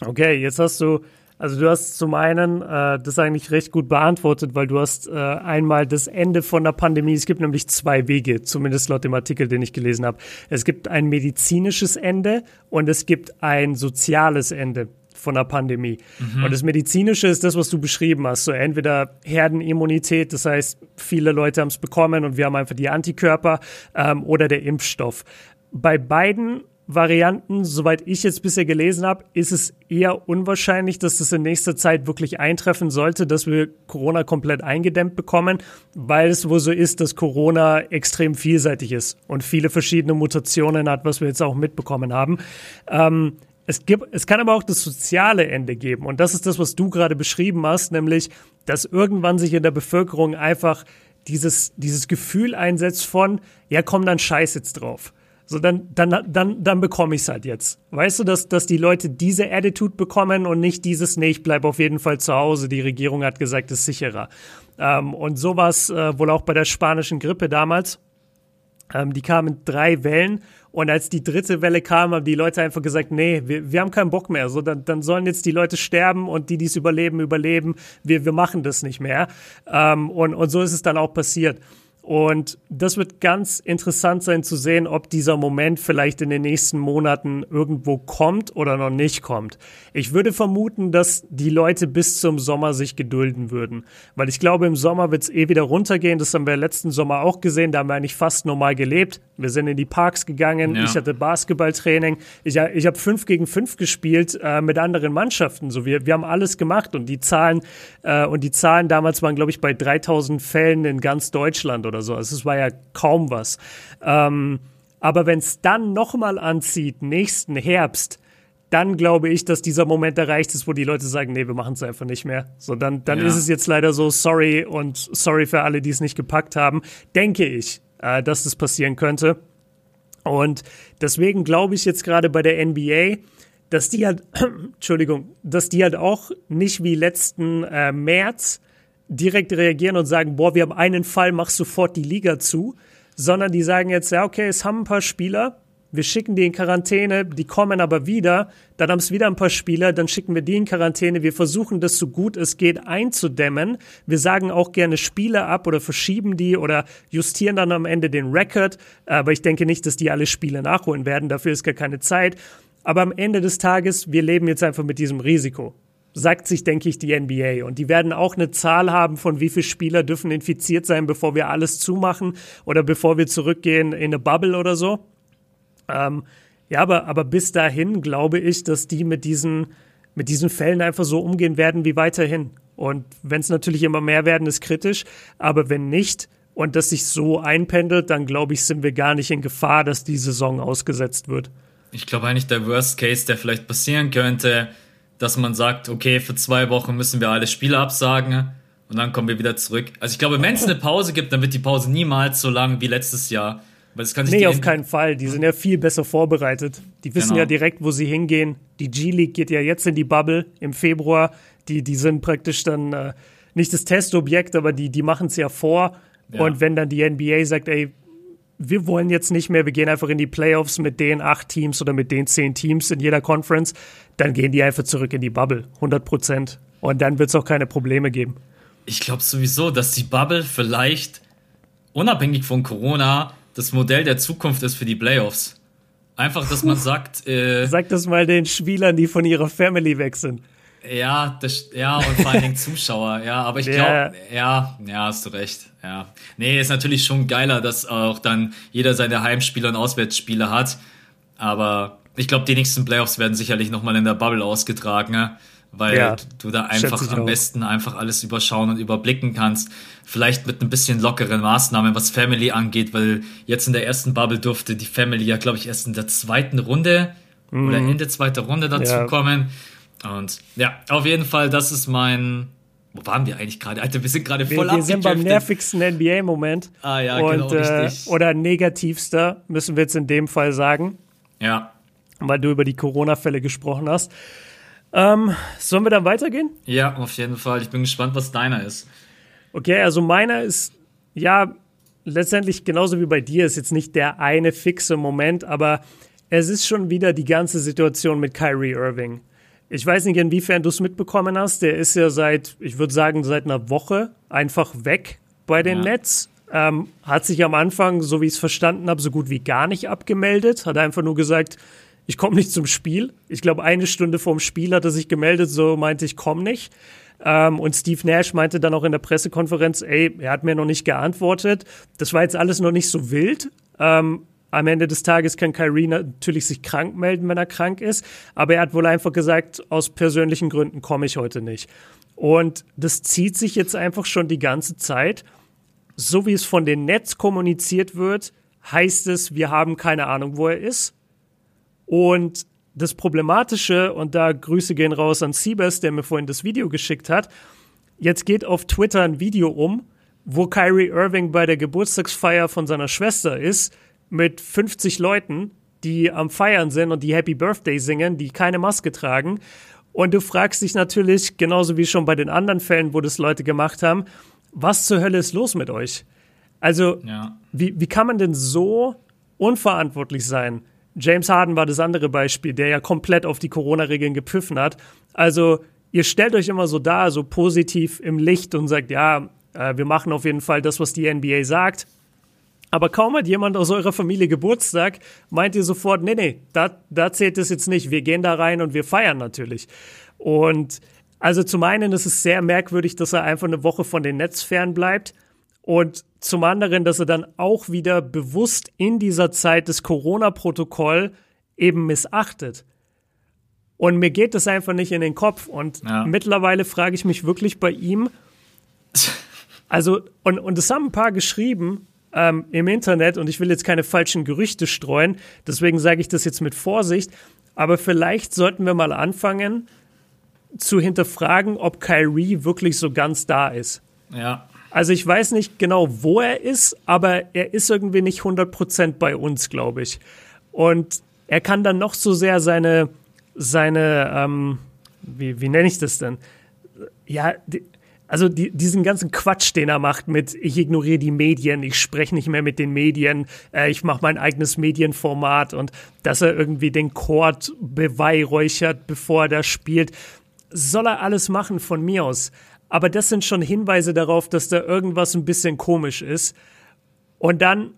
Okay, jetzt hast du also du hast zum einen äh, das eigentlich recht gut beantwortet, weil du hast äh, einmal das Ende von der Pandemie. Es gibt nämlich zwei Wege, zumindest laut dem Artikel, den ich gelesen habe. Es gibt ein medizinisches Ende und es gibt ein soziales Ende von der Pandemie. Mhm. Und das medizinische ist das, was du beschrieben hast. So entweder Herdenimmunität, das heißt, viele Leute haben es bekommen und wir haben einfach die Antikörper ähm, oder der Impfstoff. Bei beiden Varianten, soweit ich jetzt bisher gelesen habe, ist es eher unwahrscheinlich, dass das in nächster Zeit wirklich eintreffen sollte, dass wir Corona komplett eingedämmt bekommen, weil es wohl so ist, dass Corona extrem vielseitig ist und viele verschiedene Mutationen hat, was wir jetzt auch mitbekommen haben. Ähm, es, gibt, es kann aber auch das soziale Ende geben. Und das ist das, was du gerade beschrieben hast, nämlich, dass irgendwann sich in der Bevölkerung einfach dieses, dieses Gefühl einsetzt von, ja, komm dann scheiß jetzt drauf. So, dann, dann, dann, dann bekomme ich es halt jetzt. Weißt du, dass, dass die Leute diese Attitude bekommen und nicht dieses, nee, ich bleibe auf jeden Fall zu Hause. Die Regierung hat gesagt, es ist sicherer. Ähm, und so war es äh, wohl auch bei der spanischen Grippe damals. Ähm, die kamen drei Wellen und als die dritte Welle kam, haben die Leute einfach gesagt, nee, wir, wir haben keinen Bock mehr. So, dann, dann sollen jetzt die Leute sterben und die, die es überleben, überleben. Wir, wir machen das nicht mehr. Ähm, und, und so ist es dann auch passiert. Und das wird ganz interessant sein zu sehen, ob dieser Moment vielleicht in den nächsten Monaten irgendwo kommt oder noch nicht kommt. Ich würde vermuten, dass die Leute bis zum Sommer sich gedulden würden. Weil ich glaube, im Sommer wird es eh wieder runtergehen. Das haben wir letzten Sommer auch gesehen. Da haben wir eigentlich fast normal gelebt. Wir sind in die Parks gegangen. Ja. Ich hatte Basketballtraining. Ich, ich habe fünf gegen fünf gespielt äh, mit anderen Mannschaften. So, wir, wir haben alles gemacht und die Zahlen, äh, und die Zahlen damals waren, glaube ich, bei 3000 Fällen in ganz Deutschland oder so. Also es war ja kaum was. Ähm, aber wenn es dann nochmal anzieht, nächsten Herbst, dann glaube ich, dass dieser Moment erreicht ist, wo die Leute sagen, nee, wir machen es einfach nicht mehr. So, dann, dann ja. ist es jetzt leider so, sorry und sorry für alle, die es nicht gepackt haben. Denke ich, äh, dass das passieren könnte. Und deswegen glaube ich jetzt gerade bei der NBA, dass die halt, Entschuldigung, dass die halt auch nicht wie letzten äh, März direkt reagieren und sagen, boah, wir haben einen Fall, mach sofort die Liga zu, sondern die sagen jetzt, ja, okay, es haben ein paar Spieler, wir schicken die in Quarantäne, die kommen aber wieder, dann haben es wieder ein paar Spieler, dann schicken wir die in Quarantäne, wir versuchen das so gut es geht einzudämmen. Wir sagen auch gerne Spieler ab oder verschieben die oder justieren dann am Ende den Rekord, aber ich denke nicht, dass die alle Spiele nachholen werden, dafür ist gar keine Zeit. Aber am Ende des Tages, wir leben jetzt einfach mit diesem Risiko sagt sich, denke ich, die NBA. Und die werden auch eine Zahl haben, von wie viele Spieler dürfen infiziert sein, bevor wir alles zumachen oder bevor wir zurückgehen in eine Bubble oder so. Ähm, ja, aber, aber bis dahin glaube ich, dass die mit diesen, mit diesen Fällen einfach so umgehen werden wie weiterhin. Und wenn es natürlich immer mehr werden, ist kritisch. Aber wenn nicht und das sich so einpendelt, dann glaube ich, sind wir gar nicht in Gefahr, dass die Saison ausgesetzt wird. Ich glaube eigentlich, der Worst Case, der vielleicht passieren könnte, dass man sagt, okay, für zwei Wochen müssen wir alle Spiele absagen und dann kommen wir wieder zurück. Also ich glaube, wenn es eine Pause gibt, dann wird die Pause niemals so lang wie letztes Jahr. Weil es kann sich nee, auf keinen Fall. Die sind ja viel besser vorbereitet. Die wissen genau. ja direkt, wo sie hingehen. Die G-League geht ja jetzt in die Bubble im Februar. Die, die sind praktisch dann äh, nicht das Testobjekt, aber die, die machen es ja vor. Ja. Und wenn dann die NBA sagt, ey, wir wollen jetzt nicht mehr, wir gehen einfach in die Playoffs mit den acht Teams oder mit den zehn Teams in jeder Conference, dann gehen die einfach zurück in die Bubble, 100 Prozent. Und dann wird es auch keine Probleme geben. Ich glaube sowieso, dass die Bubble vielleicht unabhängig von Corona das Modell der Zukunft ist für die Playoffs. Einfach, dass man sagt. Äh, Sag das mal den Spielern, die von ihrer Family weg sind. Ja, das, ja, und vor allen Dingen Zuschauer, ja, aber ich glaube, ja, ja, hast du recht, ja. Nee, ist natürlich schon geiler, dass auch dann jeder seine Heimspiele und Auswärtsspiele hat, aber ich glaube, die nächsten Playoffs werden sicherlich nochmal in der Bubble ausgetragen, ne? weil ja, du da einfach am besten einfach alles überschauen und überblicken kannst. Vielleicht mit ein bisschen lockeren Maßnahmen, was Family angeht, weil jetzt in der ersten Bubble durfte die Family ja, glaube ich, erst in der zweiten Runde mhm. oder Ende zweiter Runde dazu ja. kommen. Und ja, auf jeden Fall, das ist mein. Wo waren wir eigentlich gerade? Alter, wir sind gerade voll Wir, wir sind beim nervigsten NBA-Moment. Ah ja, und, genau, äh, Oder negativster, müssen wir jetzt in dem Fall sagen. Ja. weil du über die Corona-Fälle gesprochen hast. Ähm, sollen wir dann weitergehen? Ja, auf jeden Fall. Ich bin gespannt, was deiner ist. Okay, also meiner ist, ja, letztendlich genauso wie bei dir, ist jetzt nicht der eine fixe Moment, aber es ist schon wieder die ganze Situation mit Kyrie Irving. Ich weiß nicht, inwiefern du es mitbekommen hast. Der ist ja seit, ich würde sagen, seit einer Woche einfach weg bei den ja. Nets. Ähm, hat sich am Anfang, so wie ich es verstanden habe, so gut wie gar nicht abgemeldet. Hat einfach nur gesagt, ich komme nicht zum Spiel. Ich glaube, eine Stunde vorm Spiel hat er sich gemeldet, so meinte ich, komm nicht. Ähm, und Steve Nash meinte dann auch in der Pressekonferenz, ey, er hat mir noch nicht geantwortet. Das war jetzt alles noch nicht so wild. Ähm, am Ende des Tages kann Kyrie natürlich sich krank melden, wenn er krank ist, aber er hat wohl einfach gesagt, aus persönlichen Gründen komme ich heute nicht. Und das zieht sich jetzt einfach schon die ganze Zeit. So wie es von den Netz kommuniziert wird, heißt es, wir haben keine Ahnung, wo er ist. Und das Problematische, und da Grüße gehen raus an Siebes, der mir vorhin das Video geschickt hat, jetzt geht auf Twitter ein Video um, wo Kyrie Irving bei der Geburtstagsfeier von seiner Schwester ist, mit 50 Leuten, die am Feiern sind und die Happy Birthday singen, die keine Maske tragen. Und du fragst dich natürlich, genauso wie schon bei den anderen Fällen, wo das Leute gemacht haben, was zur Hölle ist los mit euch? Also, ja. wie, wie kann man denn so unverantwortlich sein? James Harden war das andere Beispiel, der ja komplett auf die Corona-Regeln gepfiffen hat. Also, ihr stellt euch immer so da, so positiv im Licht und sagt, ja, äh, wir machen auf jeden Fall das, was die NBA sagt. Aber kaum hat jemand aus eurer Familie Geburtstag, meint ihr sofort, nee, nee, da, da zählt es jetzt nicht. Wir gehen da rein und wir feiern natürlich. Und also zum einen ist es sehr merkwürdig, dass er einfach eine Woche von den Netz fern bleibt. Und zum anderen, dass er dann auch wieder bewusst in dieser Zeit das Corona-Protokoll eben missachtet. Und mir geht das einfach nicht in den Kopf. Und ja. mittlerweile frage ich mich wirklich bei ihm, also, und, und es haben ein paar geschrieben, ähm, im Internet und ich will jetzt keine falschen Gerüchte streuen, deswegen sage ich das jetzt mit Vorsicht, aber vielleicht sollten wir mal anfangen zu hinterfragen, ob Kyrie wirklich so ganz da ist. Ja. Also ich weiß nicht genau, wo er ist, aber er ist irgendwie nicht 100% bei uns, glaube ich. Und er kann dann noch so sehr seine, seine ähm, wie, wie nenne ich das denn? Ja, die, also die, diesen ganzen Quatsch, den er macht mit, ich ignoriere die Medien, ich spreche nicht mehr mit den Medien, äh, ich mache mein eigenes Medienformat und dass er irgendwie den Chord beweihräuchert, bevor er da spielt, soll er alles machen von mir aus. Aber das sind schon Hinweise darauf, dass da irgendwas ein bisschen komisch ist. Und dann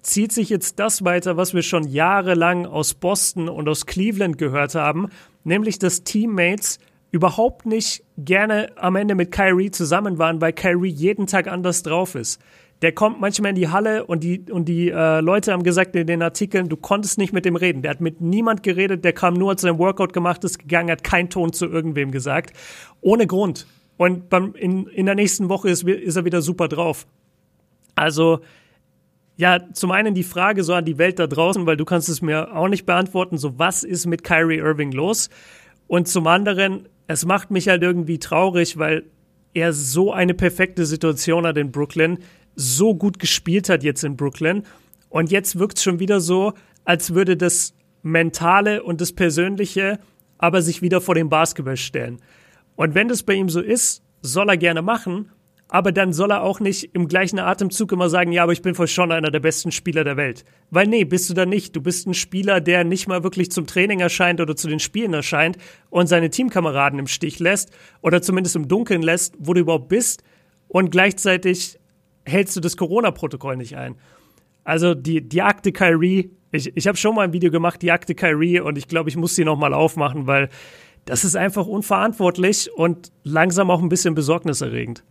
zieht sich jetzt das weiter, was wir schon jahrelang aus Boston und aus Cleveland gehört haben, nämlich dass Teammates überhaupt nicht gerne am Ende mit Kyrie zusammen waren, weil Kyrie jeden Tag anders drauf ist. Der kommt manchmal in die Halle und die, und die äh, Leute haben gesagt in den Artikeln, du konntest nicht mit dem reden. Der hat mit niemand geredet, der kam nur, hat sein Workout gemacht, ist gegangen, hat keinen Ton zu irgendwem gesagt. Ohne Grund. Und beim, in, in der nächsten Woche ist, ist er wieder super drauf. Also, ja, zum einen die Frage so an die Welt da draußen, weil du kannst es mir auch nicht beantworten, so was ist mit Kyrie Irving los? Und zum anderen, es macht mich halt irgendwie traurig, weil er so eine perfekte Situation hat in Brooklyn, so gut gespielt hat jetzt in Brooklyn. Und jetzt wirkt es schon wieder so, als würde das Mentale und das Persönliche aber sich wieder vor dem Basketball stellen. Und wenn das bei ihm so ist, soll er gerne machen aber dann soll er auch nicht im gleichen Atemzug immer sagen, ja, aber ich bin voll schon einer der besten Spieler der Welt. Weil nee, bist du da nicht. Du bist ein Spieler, der nicht mal wirklich zum Training erscheint oder zu den Spielen erscheint und seine Teamkameraden im Stich lässt oder zumindest im Dunkeln lässt, wo du überhaupt bist und gleichzeitig hältst du das Corona-Protokoll nicht ein. Also die, die Akte Kyrie, ich, ich habe schon mal ein Video gemacht, die Akte Kyrie und ich glaube, ich muss sie nochmal aufmachen, weil das ist einfach unverantwortlich und langsam auch ein bisschen besorgniserregend.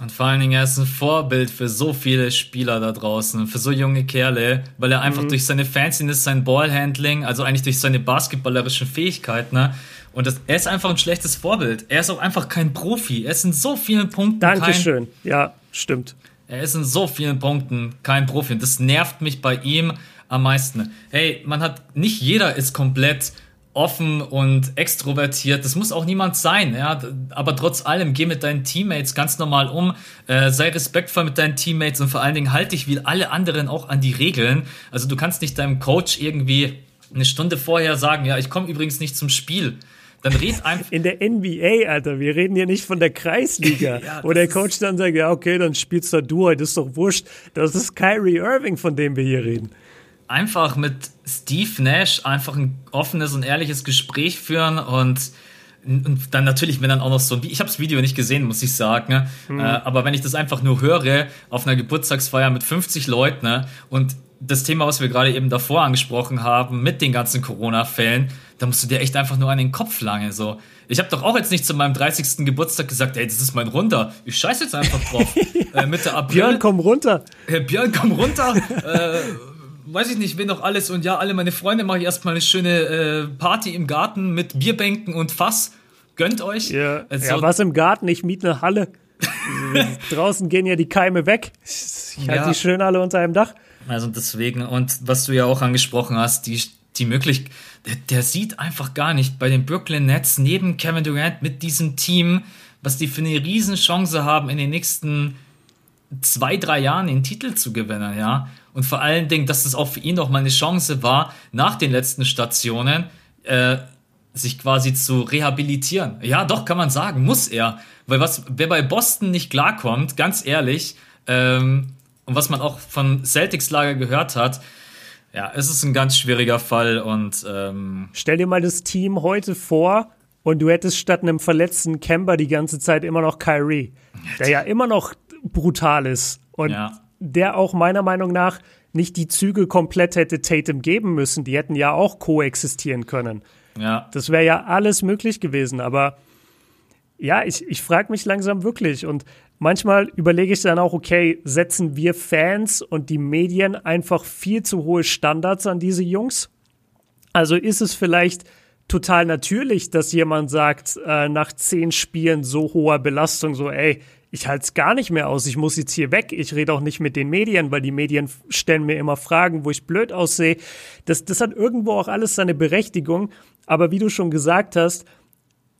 Und vor allen Dingen, er ist ein Vorbild für so viele Spieler da draußen, für so junge Kerle, weil er einfach mhm. durch seine Fanciness, sein Ballhandling, also eigentlich durch seine basketballerischen Fähigkeiten, ne? Und das, er ist einfach ein schlechtes Vorbild. Er ist auch einfach kein Profi. Er ist in so vielen Punkten. Dankeschön. Kein, ja, stimmt. Er ist in so vielen Punkten kein Profi. Und das nervt mich bei ihm am meisten. Hey, man hat, nicht jeder ist komplett offen und extrovertiert. Das muss auch niemand sein, ja. Aber trotz allem, geh mit deinen Teammates ganz normal um, äh, sei respektvoll mit deinen Teammates und vor allen Dingen halte dich wie alle anderen auch an die Regeln. Also du kannst nicht deinem Coach irgendwie eine Stunde vorher sagen, ja, ich komme übrigens nicht zum Spiel. Dann red einfach. In der NBA, Alter, wir reden hier nicht von der Kreisliga, ja, wo der Coach dann sagt, ja, okay, dann spielst du du heute, ist doch wurscht. Das ist Kyrie Irving, von dem wir hier reden. Einfach mit Steve Nash einfach ein offenes und ehrliches Gespräch führen und und dann natürlich, wenn dann auch noch so, ich habe das Video nicht gesehen, muss ich sagen, ne? mhm. äh, aber wenn ich das einfach nur höre auf einer Geburtstagsfeier mit 50 Leuten ne? und das Thema, was wir gerade eben davor angesprochen haben, mit den ganzen Corona-Fällen, da musst du dir echt einfach nur an den Kopf lange. So. Ich habe doch auch jetzt nicht zu meinem 30. Geburtstag gesagt, ey, das ist mein Runter. Ich scheiß jetzt einfach drauf. äh, Mitte April. Björn, komm runter. Äh, Björn, komm runter. äh, weiß ich nicht, wen noch alles. Und ja, alle meine Freunde mache ich erstmal eine schöne äh, Party im Garten mit Bierbänken und Fass. Gönnt euch. Ja, also, ja was im Garten? Ich miete eine Halle. Draußen gehen ja die Keime weg. Ich halte ja. die schön alle unter einem Dach. Also deswegen, und was du ja auch angesprochen hast, die, die Möglichkeit, der, der sieht einfach gar nicht bei den Brooklyn Nets neben Kevin Durant mit diesem Team, was die für eine Riesenchance haben, in den nächsten zwei, drei Jahren den Titel zu gewinnen, ja. Und vor allen Dingen, dass es auch für ihn noch mal eine Chance war, nach den letzten Stationen äh, sich quasi zu rehabilitieren. Ja, doch, kann man sagen, muss er. Weil was, wer bei Boston nicht klarkommt, ganz ehrlich, ähm, und was man auch von Celtics Lager gehört hat, ja, es ist ein ganz schwieriger Fall und ähm stell dir mal das Team heute vor und du hättest statt einem verletzten Kemba die ganze Zeit immer noch Kyrie, der ja immer noch brutal ist und ja. Der auch meiner Meinung nach nicht die Züge komplett hätte Tatum geben müssen. Die hätten ja auch koexistieren können. Ja. Das wäre ja alles möglich gewesen, aber ja, ich, ich frage mich langsam wirklich und manchmal überlege ich dann auch, okay, setzen wir Fans und die Medien einfach viel zu hohe Standards an diese Jungs? Also ist es vielleicht total natürlich, dass jemand sagt, äh, nach zehn Spielen so hoher Belastung, so, ey, ich halte es gar nicht mehr aus, ich muss jetzt hier weg, ich rede auch nicht mit den Medien, weil die Medien stellen mir immer Fragen, wo ich blöd aussehe. Das, das hat irgendwo auch alles seine Berechtigung, aber wie du schon gesagt hast,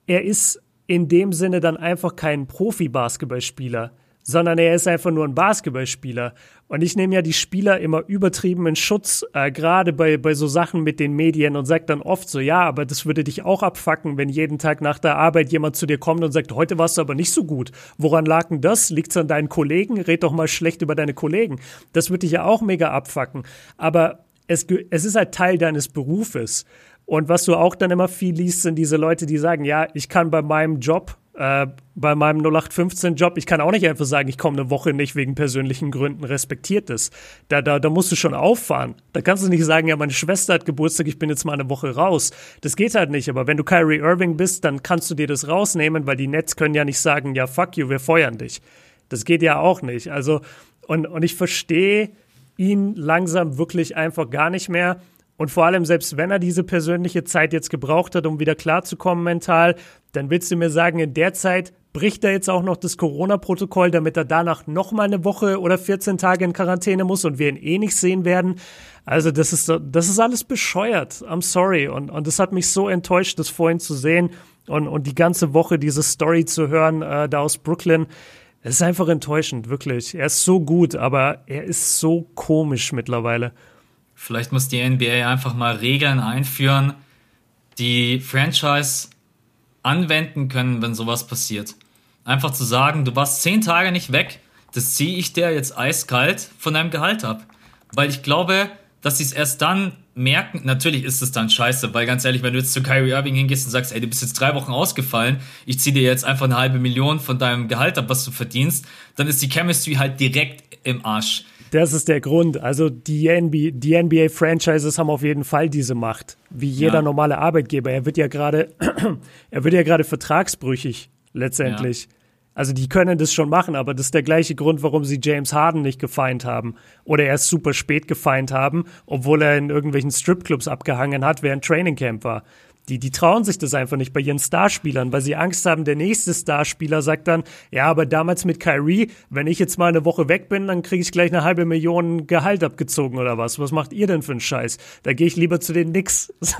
er ist in dem Sinne dann einfach kein Profi-Basketballspieler, sondern er ist einfach nur ein Basketballspieler. Und ich nehme ja die Spieler immer übertrieben in Schutz, äh, gerade bei, bei so Sachen mit den Medien und sage dann oft so, ja, aber das würde dich auch abfacken, wenn jeden Tag nach der Arbeit jemand zu dir kommt und sagt, heute warst du aber nicht so gut. Woran lag denn das? Liegt es an deinen Kollegen? Red doch mal schlecht über deine Kollegen. Das würde dich ja auch mega abfacken. Aber es, es ist halt Teil deines Berufes. Und was du auch dann immer viel liest, sind diese Leute, die sagen, ja, ich kann bei meinem Job, äh, bei meinem 0815-Job, ich kann auch nicht einfach sagen, ich komme eine Woche nicht wegen persönlichen Gründen, respektiert es. Da, da, da musst du schon auffahren. Da kannst du nicht sagen, ja, meine Schwester hat Geburtstag, ich bin jetzt mal eine Woche raus. Das geht halt nicht. Aber wenn du Kyrie Irving bist, dann kannst du dir das rausnehmen, weil die Nets können ja nicht sagen, ja, fuck you, wir feuern dich. Das geht ja auch nicht. Also, und, und ich verstehe ihn langsam wirklich einfach gar nicht mehr. Und vor allem, selbst wenn er diese persönliche Zeit jetzt gebraucht hat, um wieder klarzukommen mental, dann willst du mir sagen, in der Zeit bricht er jetzt auch noch das Corona-Protokoll, damit er danach noch mal eine Woche oder 14 Tage in Quarantäne muss und wir ihn eh nicht sehen werden. Also das ist, das ist alles bescheuert. I'm sorry. Und, und das hat mich so enttäuscht, das vorhin zu sehen und, und die ganze Woche diese Story zu hören, äh, da aus Brooklyn. Es ist einfach enttäuschend, wirklich. Er ist so gut, aber er ist so komisch mittlerweile. Vielleicht muss die NBA einfach mal Regeln einführen, die Franchise anwenden können, wenn sowas passiert. Einfach zu sagen, du warst zehn Tage nicht weg, das ziehe ich dir jetzt eiskalt von deinem Gehalt ab. Weil ich glaube, dass sie es erst dann merken, natürlich ist es dann scheiße, weil ganz ehrlich, wenn du jetzt zu Kyrie Irving hingehst und sagst, ey, du bist jetzt drei Wochen ausgefallen, ich ziehe dir jetzt einfach eine halbe Million von deinem Gehalt ab, was du verdienst, dann ist die Chemistry halt direkt im Arsch. Das ist der Grund. Also die, NBA, die NBA-Franchises haben auf jeden Fall diese Macht, wie jeder ja. normale Arbeitgeber. Er wird ja gerade, er wird ja gerade vertragsbrüchig letztendlich. Ja. Also die können das schon machen, aber das ist der gleiche Grund, warum sie James Harden nicht gefeind haben oder erst super spät gefeind haben, obwohl er in irgendwelchen Stripclubs abgehangen hat, während Training Camp war. Die, die trauen sich das einfach nicht bei ihren Starspielern, weil sie Angst haben, der nächste Starspieler sagt dann, ja, aber damals mit Kyrie, wenn ich jetzt mal eine Woche weg bin, dann kriege ich gleich eine halbe Million Gehalt abgezogen oder was. Was macht ihr denn für einen Scheiß? Da gehe ich lieber zu den Knicks.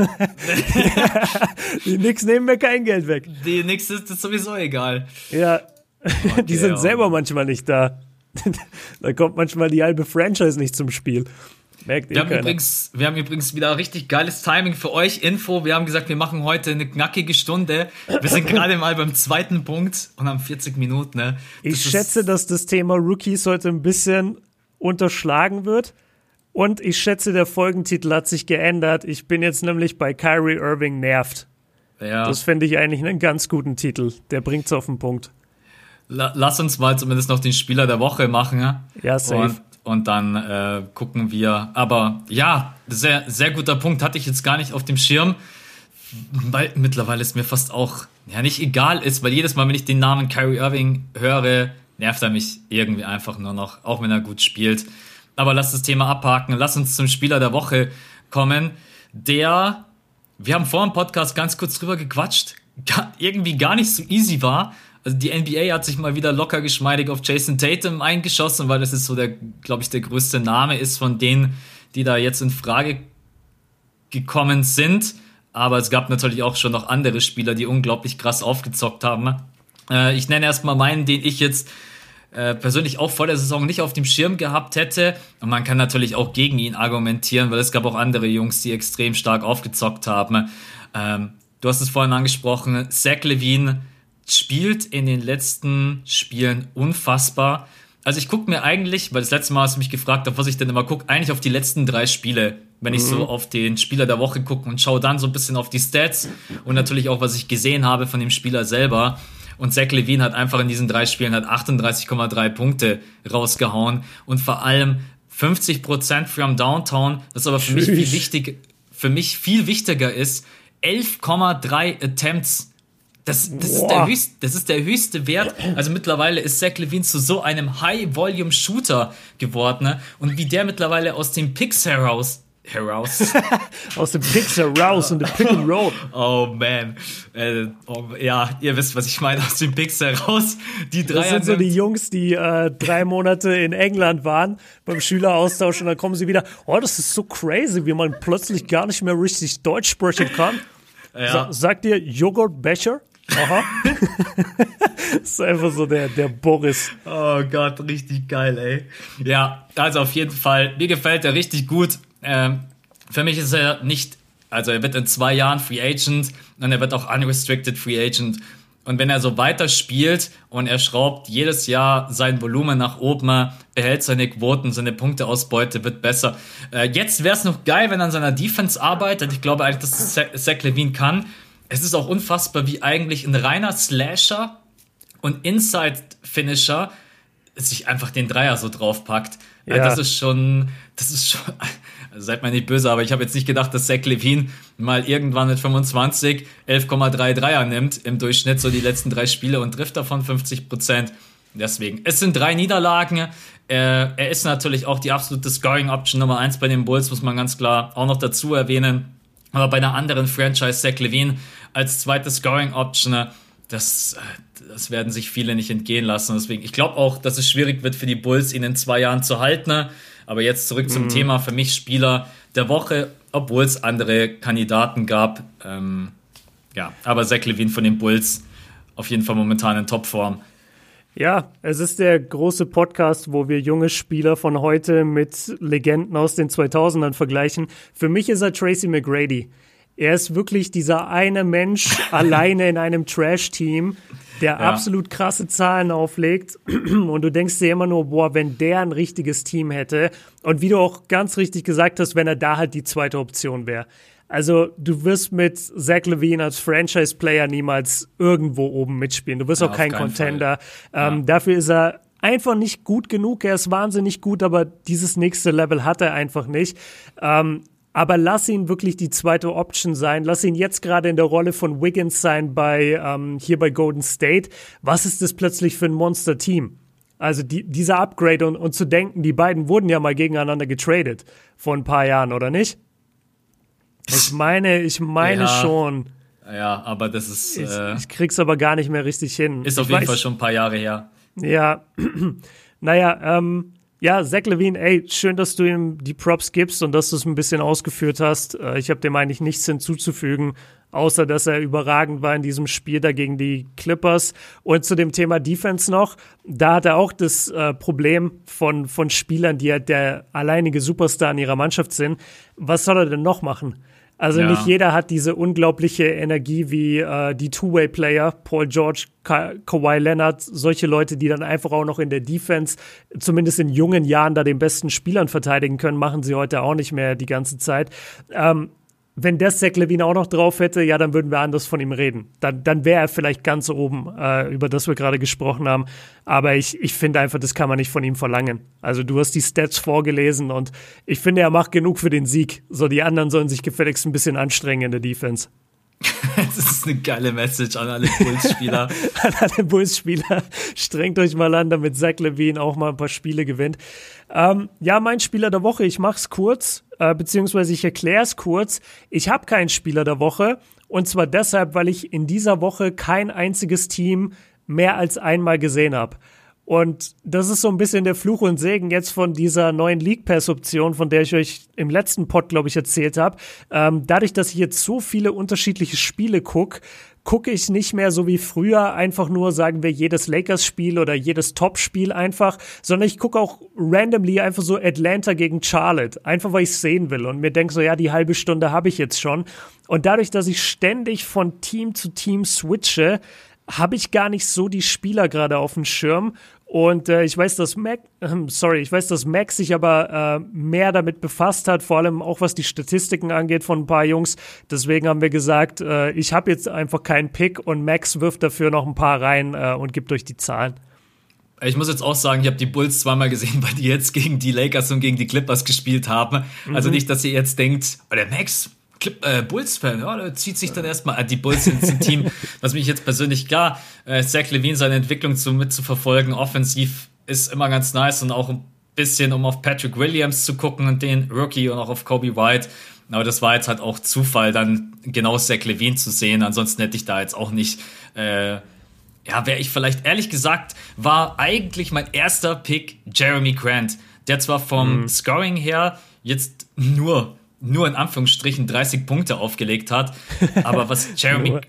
die Knicks nehmen mir kein Geld weg. Die Knicks ist das sowieso egal. Ja, okay, die sind selber manchmal nicht da. da kommt manchmal die halbe Franchise nicht zum Spiel. Merkt wir, haben übrigens, wir haben übrigens wieder richtig geiles Timing für euch. Info, wir haben gesagt, wir machen heute eine knackige Stunde. Wir sind gerade mal beim zweiten Punkt und haben 40 Minuten. Ne? ich schätze, dass das Thema Rookies heute ein bisschen unterschlagen wird. Und ich schätze, der Folgentitel hat sich geändert. Ich bin jetzt nämlich bei Kyrie Irving nervt. Ja. Das fände ich eigentlich einen ganz guten Titel. Der bringt es auf den Punkt. Lass uns mal zumindest noch den Spieler der Woche machen. Ja, ja safe. Und, und dann äh, gucken wir. Aber ja, sehr, sehr guter Punkt. Hatte ich jetzt gar nicht auf dem Schirm. Weil mittlerweile ist mir fast auch, ja, nicht egal ist, weil jedes Mal, wenn ich den Namen Kyrie Irving höre, nervt er mich irgendwie einfach nur noch, auch wenn er gut spielt. Aber lass das Thema abhaken. Lass uns zum Spieler der Woche kommen, der wir haben vor dem Podcast ganz kurz drüber gequatscht, irgendwie gar nicht so easy war. Also die NBA hat sich mal wieder locker geschmeidig auf Jason Tatum eingeschossen, weil das ist so der, glaube ich, der größte Name ist von denen, die da jetzt in Frage gekommen sind. Aber es gab natürlich auch schon noch andere Spieler, die unglaublich krass aufgezockt haben. Äh, ich nenne erstmal meinen, den ich jetzt äh, persönlich auch vor der Saison nicht auf dem Schirm gehabt hätte. Und man kann natürlich auch gegen ihn argumentieren, weil es gab auch andere Jungs, die extrem stark aufgezockt haben. Ähm, du hast es vorhin angesprochen, Zach Levine spielt in den letzten Spielen unfassbar. Also ich gucke mir eigentlich, weil das letzte Mal hast du mich gefragt hast, was ich denn immer gucke, eigentlich auf die letzten drei Spiele, wenn ich mhm. so auf den Spieler der Woche gucke und schaue dann so ein bisschen auf die Stats und natürlich auch, was ich gesehen habe von dem Spieler selber. Und Zach Levine hat einfach in diesen drei Spielen hat 38,3 Punkte rausgehauen und vor allem 50 Prozent from Downtown, was aber für mich viel wichtig, für mich viel wichtiger ist, 11,3 Attempts. Das, das, ist der höchste, das ist der höchste Wert. Also mittlerweile ist Zach Levine zu so einem High-Volume-Shooter geworden. Ne? Und wie der mittlerweile aus den Picks heraus heraus. Aus dem Picks heraus und dem Pick and Roll. Oh man. Äh, oh, ja, ihr wisst, was ich meine. Aus dem Picks heraus. Die drei. Das sind so die Jungs, die äh, drei Monate in England waren beim Schüleraustausch und dann kommen sie wieder. Oh, das ist so crazy, wie man plötzlich gar nicht mehr richtig Deutsch sprechen kann. Ja. Sa sagt ihr Joghurtbecher? Aha. das ist einfach so der, der Boris. Oh Gott, richtig geil, ey. Ja, also auf jeden Fall, mir gefällt er richtig gut. Ähm, für mich ist er nicht, also er wird in zwei Jahren Free Agent und er wird auch unrestricted Free Agent. Und wenn er so weiter spielt und er schraubt jedes Jahr sein Volumen nach oben, er hält seine Quoten, seine Punkteausbeute wird besser. Äh, jetzt wäre es noch geil, wenn er an seiner Defense arbeitet. Ich glaube eigentlich, dass Zach Levine kann. Es ist auch unfassbar, wie eigentlich ein reiner Slasher und Inside-Finisher sich einfach den Dreier so draufpackt. Ja. Das ist schon, das ist schon, also seid mal nicht böse, aber ich habe jetzt nicht gedacht, dass Zach Levine mal irgendwann mit 25 11,3 Dreier nimmt im Durchschnitt, so die letzten drei Spiele und trifft davon 50 Prozent. Deswegen, es sind drei Niederlagen. Er, er ist natürlich auch die absolute Scoring-Option Nummer eins bei den Bulls, muss man ganz klar auch noch dazu erwähnen. Aber bei einer anderen Franchise, Zach Levine, als zweite Scoring-Option, das, das werden sich viele nicht entgehen lassen. Deswegen, ich glaube auch, dass es schwierig wird für die Bulls, ihn in zwei Jahren zu halten. Aber jetzt zurück zum mhm. Thema für mich Spieler der Woche, obwohl es andere Kandidaten gab. Ähm, ja, aber Zach Levine von den Bulls auf jeden Fall momentan in Topform. Ja, es ist der große Podcast, wo wir junge Spieler von heute mit Legenden aus den 2000ern vergleichen. Für mich ist er Tracy McGrady. Er ist wirklich dieser eine Mensch alleine in einem Trash-Team, der ja. absolut krasse Zahlen auflegt. Und du denkst dir immer nur, boah, wenn der ein richtiges Team hätte. Und wie du auch ganz richtig gesagt hast, wenn er da halt die zweite Option wäre. Also du wirst mit Zach Levine als Franchise-Player niemals irgendwo oben mitspielen. Du wirst ja, auch kein Contender. Ähm, ja. Dafür ist er einfach nicht gut genug. Er ist wahnsinnig gut, aber dieses nächste Level hat er einfach nicht. Ähm, aber lass ihn wirklich die zweite Option sein. Lass ihn jetzt gerade in der Rolle von Wiggins sein bei ähm, hier bei Golden State. Was ist das plötzlich für ein Monster-Team? Also die, dieser Upgrade und, und zu denken, die beiden wurden ja mal gegeneinander getradet vor ein paar Jahren, oder nicht? Ich meine, ich meine ja, schon. Ja, aber das ist. Ich, äh, ich krieg's aber gar nicht mehr richtig hin. Ist auf ich jeden weiß, Fall schon ein paar Jahre her. Ja, naja, ähm, ja, Zach Levine, ey, schön, dass du ihm die Props gibst und dass du es ein bisschen ausgeführt hast. Äh, ich habe dem eigentlich nichts hinzuzufügen, außer dass er überragend war in diesem Spiel dagegen die Clippers. Und zu dem Thema Defense noch, da hat er auch das äh, Problem von, von Spielern, die ja der alleinige Superstar in ihrer Mannschaft sind. Was soll er denn noch machen? Also ja. nicht jeder hat diese unglaubliche Energie wie äh, die Two-Way-Player, Paul George, Ka Kawhi Leonard, solche Leute, die dann einfach auch noch in der Defense, zumindest in jungen Jahren, da den besten Spielern verteidigen können, machen sie heute auch nicht mehr die ganze Zeit. Ähm, wenn der Zach Levine auch noch drauf hätte, ja, dann würden wir anders von ihm reden. Dann, dann wäre er vielleicht ganz oben, äh, über das wir gerade gesprochen haben. Aber ich, ich finde einfach, das kann man nicht von ihm verlangen. Also du hast die Stats vorgelesen und ich finde, er macht genug für den Sieg. So, die anderen sollen sich gefälligst ein bisschen anstrengen in der Defense. das ist eine geile Message an alle Bulls-Spieler. an alle Bulls-Spieler. Strengt euch mal an, damit Zach Levine auch mal ein paar Spiele gewinnt. Ähm, ja, mein Spieler der Woche, ich mach's kurz, äh, beziehungsweise ich erkläre es kurz. Ich habe keinen Spieler der Woche. Und zwar deshalb, weil ich in dieser Woche kein einziges Team mehr als einmal gesehen habe. Und das ist so ein bisschen der Fluch und Segen jetzt von dieser neuen League Pass Option, von der ich euch im letzten Pod, glaube ich, erzählt habe. Ähm, dadurch, dass ich jetzt so viele unterschiedliche Spiele gucke, gucke ich nicht mehr so wie früher einfach nur, sagen wir, jedes Lakers-Spiel oder jedes Top-Spiel einfach, sondern ich gucke auch randomly einfach so Atlanta gegen Charlotte, einfach weil ich es sehen will und mir denke so, ja, die halbe Stunde habe ich jetzt schon. Und dadurch, dass ich ständig von Team zu Team switche, habe ich gar nicht so die Spieler gerade auf dem Schirm und äh, ich weiß, dass Mac, äh, sorry, ich weiß, dass Max sich aber äh, mehr damit befasst hat, vor allem auch was die Statistiken angeht von ein paar Jungs. Deswegen haben wir gesagt, äh, ich habe jetzt einfach keinen Pick und Max wirft dafür noch ein paar rein äh, und gibt euch die Zahlen. Ich muss jetzt auch sagen, ich habe die Bulls zweimal gesehen, weil die jetzt gegen die Lakers und gegen die Clippers gespielt haben. Also mhm. Also nicht, dass ihr jetzt denkt, oh, der Max, Clip, äh, Bulls-Fan, ja, der zieht sich dann erstmal, äh, die Bulls sind ein Team, was mich jetzt persönlich, klar, äh, Zach Levine seine Entwicklung zu, mitzuverfolgen, offensiv ist immer ganz nice und auch ein bisschen, um auf Patrick Williams zu gucken und den Rookie und auch auf Kobe White. Aber das war jetzt halt auch Zufall, dann genau Zach Levine zu sehen. Ansonsten hätte ich da jetzt auch nicht, äh, ja, wäre ich vielleicht, ehrlich gesagt, war eigentlich mein erster Pick Jeremy Grant, der zwar vom mhm. Scoring her jetzt nur nur in Anführungsstrichen 30 Punkte aufgelegt hat. Aber was Jeremy,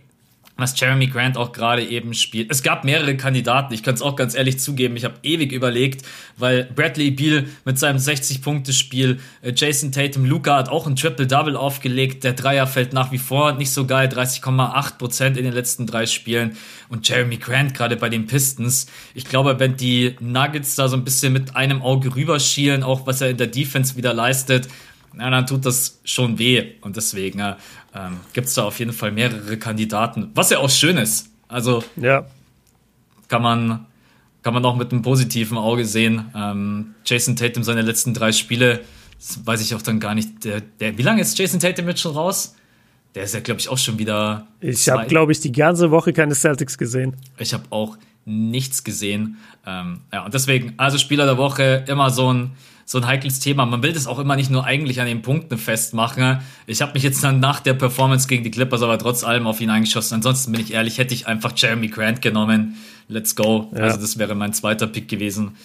was Jeremy Grant auch gerade eben spielt. Es gab mehrere Kandidaten, ich kann es auch ganz ehrlich zugeben, ich habe ewig überlegt, weil Bradley Beal mit seinem 60-Punkte-Spiel, äh, Jason Tatum, Luca hat auch ein Triple-Double aufgelegt, der Dreier fällt nach wie vor nicht so geil, 30,8% in den letzten drei Spielen und Jeremy Grant gerade bei den Pistons. Ich glaube, wenn die Nuggets da so ein bisschen mit einem Auge rüberschielen, auch was er in der Defense wieder leistet, na, dann tut das schon weh. Und deswegen äh, ähm, gibt es da auf jeden Fall mehrere Kandidaten. Was ja auch schön ist. Also ja. kann man kann man auch mit einem positiven Auge sehen. Ähm, Jason Tatum seine letzten drei Spiele, das weiß ich auch dann gar nicht. Der, der, wie lange ist Jason Tatum jetzt schon raus? Der ist ja, glaube ich, auch schon wieder. Ich habe, glaube ich, die ganze Woche keine Celtics gesehen. Ich habe auch nichts gesehen. Ähm, ja, und deswegen, also Spieler der Woche, immer so ein so ein heikles Thema. Man will das auch immer nicht nur eigentlich an den Punkten festmachen. Ich habe mich jetzt dann nach der Performance gegen die Clippers aber trotz allem auf ihn eingeschossen. Ansonsten bin ich ehrlich, hätte ich einfach Jeremy Grant genommen. Let's go. Ja. Also das wäre mein zweiter Pick gewesen.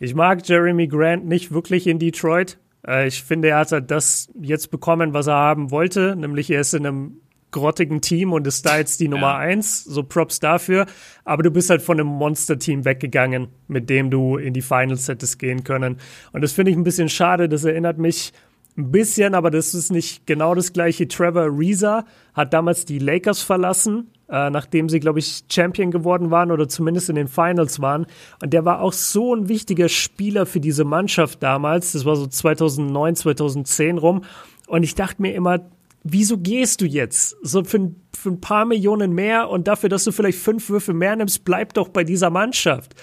Ich mag Jeremy Grant nicht wirklich in Detroit. Äh, ich finde, er hat das jetzt bekommen, was er haben wollte, nämlich er ist in einem grottigen Team und ist da jetzt die Nummer ja. eins. So Props dafür. Aber du bist halt von einem Monster-Team weggegangen, mit dem du in die Finals hättest gehen können. Und das finde ich ein bisschen schade. Das erinnert mich ein bisschen, aber das ist nicht genau das gleiche. Trevor Reza hat damals die Lakers verlassen, äh, nachdem sie, glaube ich, Champion geworden waren oder zumindest in den Finals waren. Und der war auch so ein wichtiger Spieler für diese Mannschaft damals. Das war so 2009, 2010 rum. Und ich dachte mir immer, wieso gehst du jetzt? So für, für ein paar Millionen mehr und dafür, dass du vielleicht fünf Würfe mehr nimmst, bleib doch bei dieser Mannschaft.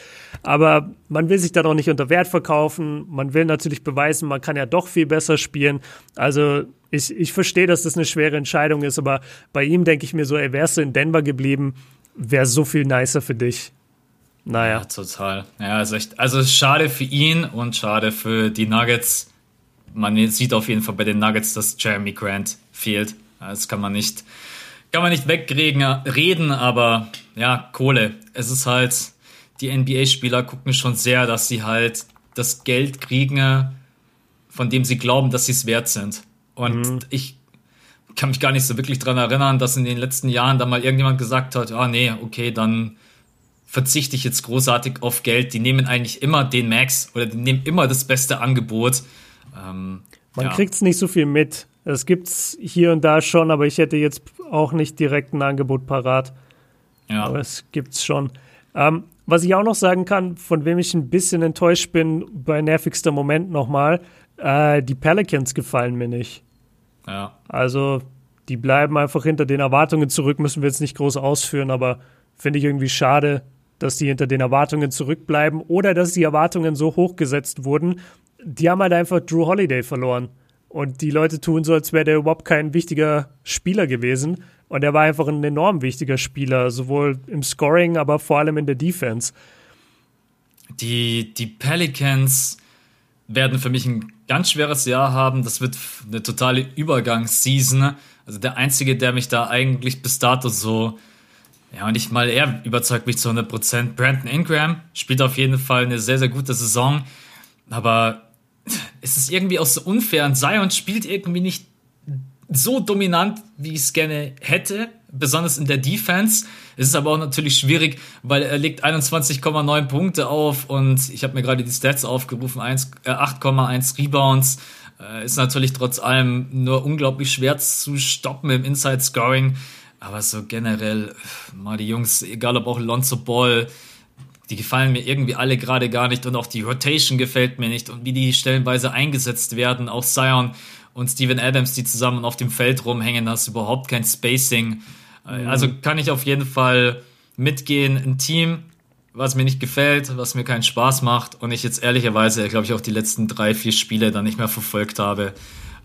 Aber man will sich da doch nicht unter Wert verkaufen. Man will natürlich beweisen, man kann ja doch viel besser spielen. Also ich, ich verstehe, dass das eine schwere Entscheidung ist, aber bei ihm denke ich mir so, ey, wärst du in Denver geblieben, wäre so viel nicer für dich. Naja. Ja, total. Ja, also, echt, also schade für ihn und schade für die Nuggets man sieht auf jeden Fall bei den Nuggets, dass Jeremy Grant fehlt. Das kann man nicht, kann man nicht wegreden, reden, aber ja, Kohle. Es ist halt, die NBA-Spieler gucken schon sehr, dass sie halt das Geld kriegen, von dem sie glauben, dass sie es wert sind. Und mhm. ich kann mich gar nicht so wirklich dran erinnern, dass in den letzten Jahren da mal irgendjemand gesagt hat, ah nee, okay, dann verzichte ich jetzt großartig auf Geld. Die nehmen eigentlich immer den Max oder die nehmen immer das beste Angebot. Ähm, Man ja. kriegt es nicht so viel mit. Es gibt es hier und da schon, aber ich hätte jetzt auch nicht direkt ein Angebot parat. Ja. Aber es gibt es schon. Ähm, was ich auch noch sagen kann, von wem ich ein bisschen enttäuscht bin, bei nervigster Moment nochmal, äh, die Pelicans gefallen mir nicht. Ja. Also, die bleiben einfach hinter den Erwartungen zurück, müssen wir jetzt nicht groß ausführen, aber finde ich irgendwie schade, dass die hinter den Erwartungen zurückbleiben oder dass die Erwartungen so hoch gesetzt wurden. Die haben halt einfach Drew Holiday verloren. Und die Leute tun so, als wäre der überhaupt kein wichtiger Spieler gewesen. Und er war einfach ein enorm wichtiger Spieler, sowohl im Scoring, aber vor allem in der Defense. Die, die Pelicans werden für mich ein ganz schweres Jahr haben. Das wird eine totale Übergangsseason. Also der einzige, der mich da eigentlich bis dato so, ja, nicht mal er überzeugt mich zu 100 Prozent. Brandon Ingram spielt auf jeden Fall eine sehr, sehr gute Saison. Aber es ist irgendwie auch so unfair und Zion spielt irgendwie nicht so dominant, wie ich es gerne hätte, besonders in der Defense. Es ist aber auch natürlich schwierig, weil er legt 21,9 Punkte auf und ich habe mir gerade die Stats aufgerufen, 8,1 äh, Rebounds. Äh, ist natürlich trotz allem nur unglaublich schwer zu stoppen im Inside Scoring. Aber so generell, mal die Jungs, egal ob auch Lonzo Ball, die gefallen mir irgendwie alle gerade gar nicht und auch die Rotation gefällt mir nicht und wie die stellenweise eingesetzt werden. Auch Zion und Steven Adams, die zusammen auf dem Feld rumhängen, hast überhaupt kein Spacing. Mhm. Also kann ich auf jeden Fall mitgehen. Ein Team, was mir nicht gefällt, was mir keinen Spaß macht und ich jetzt ehrlicherweise, glaube ich, auch die letzten drei, vier Spiele dann nicht mehr verfolgt habe.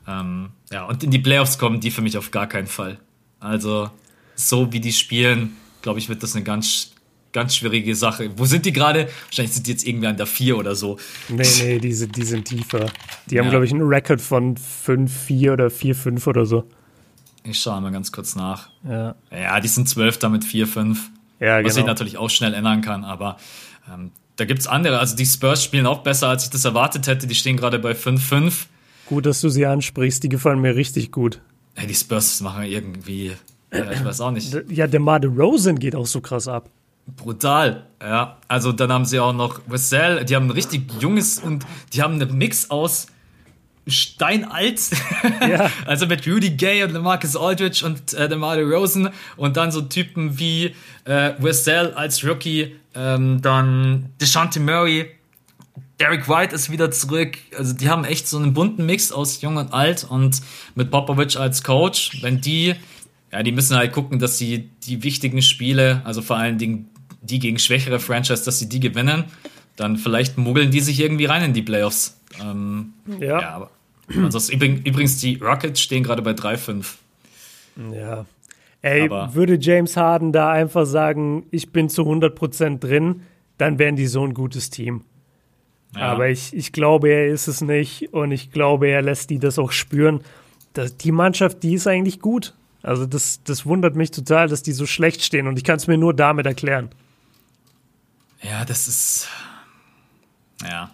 Ähm, ja, und in die Playoffs kommen die für mich auf gar keinen Fall. Also, so wie die spielen, glaube ich, wird das eine ganz ganz schwierige Sache. Wo sind die gerade? Wahrscheinlich sind die jetzt irgendwie an der 4 oder so. Nee, nee, die sind, die sind tiefer. Die haben, ja. glaube ich, einen Rekord von 5-4 oder 4-5 oder so. Ich schaue mal ganz kurz nach. Ja, ja die sind 12 damit 4-5. Ja, genau. Was ich natürlich auch schnell ändern kann, aber ähm, da gibt es andere. Also die Spurs spielen auch besser, als ich das erwartet hätte. Die stehen gerade bei 5-5. Gut, dass du sie ansprichst. Die gefallen mir richtig gut. Hey, die Spurs machen irgendwie, äh, ich weiß auch nicht. Ja, der Made Rosen geht auch so krass ab. Brutal, ja. Also dann haben sie auch noch Wessel, die haben ein richtig junges und die haben einen Mix aus steinalt. Ja. also mit Rudy Gay und Marcus Aldridge und äh, DeMar Rosen und dann so Typen wie äh, Wessel als Rookie, ähm, dann DeShante Murray, Derek White ist wieder zurück. Also die haben echt so einen bunten Mix aus jung und alt und mit Popovich als Coach, wenn die ja, die müssen halt gucken, dass sie die wichtigen Spiele, also vor allen Dingen die gegen schwächere Franchise, dass sie die gewinnen, dann vielleicht mogeln die sich irgendwie rein in die Playoffs. Ähm, ja. ja. aber ansonsten, übrigens, die Rockets stehen gerade bei 3-5. Ja. Ey, aber würde James Harden da einfach sagen, ich bin zu 100% drin, dann wären die so ein gutes Team. Ja. Aber ich, ich glaube, er ist es nicht und ich glaube, er lässt die das auch spüren. Das, die Mannschaft, die ist eigentlich gut. Also das, das wundert mich total, dass die so schlecht stehen und ich kann es mir nur damit erklären. Ja, das ist. Ja.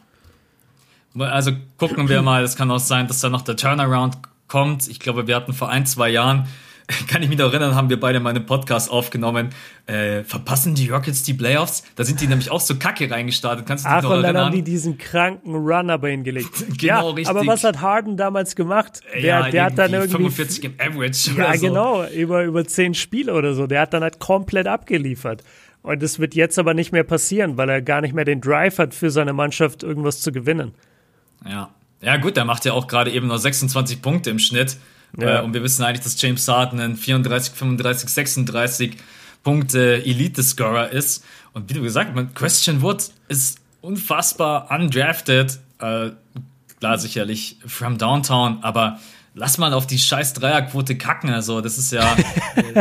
Also gucken wir mal, es kann auch sein, dass da noch der Turnaround kommt. Ich glaube, wir hatten vor ein, zwei Jahren kann ich mich noch erinnern, haben wir beide mal einen Podcast aufgenommen. Äh, verpassen die Rockets die Playoffs? Da sind die nämlich auch so kacke reingestartet. Kannst du dich Ach, noch und dann haben die diesen kranken Run aber hingelegt. genau, ja, richtig. Aber was hat Harden damals gemacht? Der, ja, der hat dann irgendwie 45 im Average. Ja, so. genau, über, über 10 Spiele oder so. Der hat dann halt komplett abgeliefert. Und das wird jetzt aber nicht mehr passieren, weil er gar nicht mehr den Drive hat, für seine Mannschaft irgendwas zu gewinnen. Ja. Ja, gut, der macht ja auch gerade eben nur 26 Punkte im Schnitt. Ja. Äh, und wir wissen eigentlich, dass James Harden ein 34, 35, 36 Punkte Elite-Scorer ist. Und wie du gesagt hast, Christian Wood ist unfassbar undrafted. Äh, klar, sicherlich from Downtown, aber lass mal auf die scheiß Dreierquote kacken. Also, das ist ja.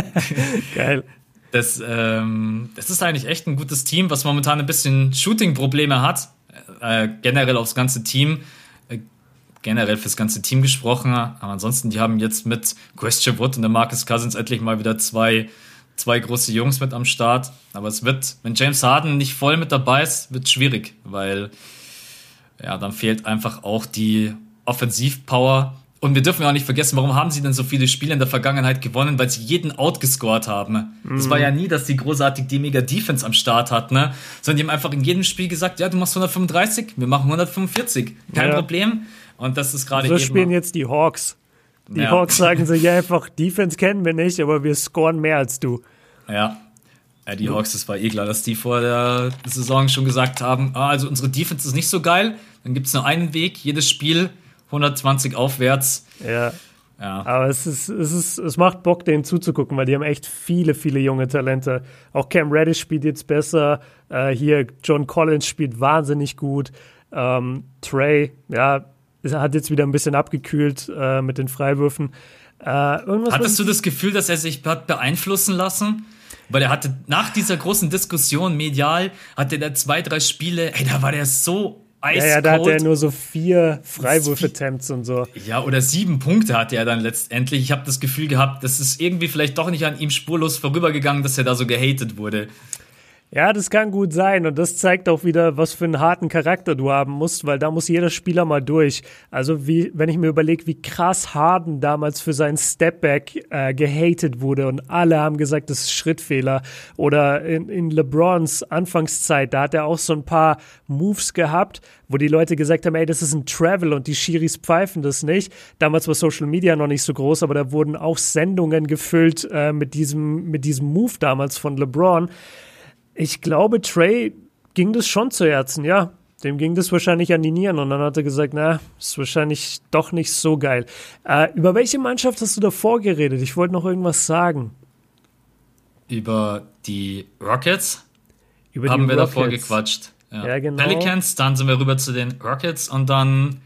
Geil. Das, ähm, das ist eigentlich echt ein gutes Team, was momentan ein bisschen Shooting-Probleme hat. Äh, generell aufs ganze Team generell fürs ganze Team gesprochen. Aber ansonsten, die haben jetzt mit Question Wood und der Marcus Cousins endlich mal wieder zwei, zwei große Jungs mit am Start. Aber es wird, wenn James Harden nicht voll mit dabei ist, wird schwierig, weil Ja, dann fehlt einfach auch die Offensivpower. Und wir dürfen ja auch nicht vergessen, warum haben sie denn so viele Spiele in der Vergangenheit gewonnen? Weil sie jeden outgescored haben. Mhm. Das war ja nie, dass die großartig die mega Defense am Start hatten, ne? Sondern die haben einfach in jedem Spiel gesagt, ja, du machst 135, wir machen 145. Kein ja. Problem. Und das ist gerade. So spielen jetzt die Hawks. Die ja. Hawks sagen sich ja einfach, Defense kennen wir nicht, aber wir scoren mehr als du. Ja. ja die Hawks, das war eh klar, dass die vor der Saison schon gesagt haben, ah, also unsere Defense ist nicht so geil, dann gibt es nur einen Weg, jedes Spiel 120 aufwärts. Ja. Ja. Aber es ist, es ist, es macht Bock, denen zuzugucken, weil die haben echt viele, viele junge Talente. Auch Cam Reddish spielt jetzt besser. Äh, hier John Collins spielt wahnsinnig gut. Ähm, Trey, ja, hat jetzt wieder ein bisschen abgekühlt äh, mit den Freiwürfen. Äh, Hattest du das Gefühl, dass er sich hat beeinflussen lassen? Weil er hatte nach dieser großen Diskussion medial, hatte er zwei, drei Spiele, ey, da war der so ja, ja, da hat er nur so vier Freiwürfe-Attempts und so. Ja, oder sieben Punkte hatte er dann letztendlich. Ich habe das Gefühl gehabt, das ist irgendwie vielleicht doch nicht an ihm spurlos vorübergegangen, dass er da so gehatet wurde. Ja, das kann gut sein und das zeigt auch wieder, was für einen harten Charakter du haben musst, weil da muss jeder Spieler mal durch. Also wie, wenn ich mir überlege, wie krass Harden damals für seinen Stepback äh, gehatet wurde und alle haben gesagt, das ist Schrittfehler. Oder in, in LeBrons Anfangszeit, da hat er auch so ein paar Moves gehabt, wo die Leute gesagt haben, ey, das ist ein Travel und die Schiris pfeifen das nicht. Damals war Social Media noch nicht so groß, aber da wurden auch Sendungen gefüllt äh, mit diesem mit diesem Move damals von LeBron. Ich glaube, Trey ging das schon zu Herzen, ja. Dem ging das wahrscheinlich an die Nieren und dann hat er gesagt, na, ist wahrscheinlich doch nicht so geil. Äh, über welche Mannschaft hast du davor geredet? Ich wollte noch irgendwas sagen. Über die Rockets? Über haben wir Rockets. davor gequatscht. Ja. ja, genau. Pelicans, dann sind wir rüber zu den Rockets und dann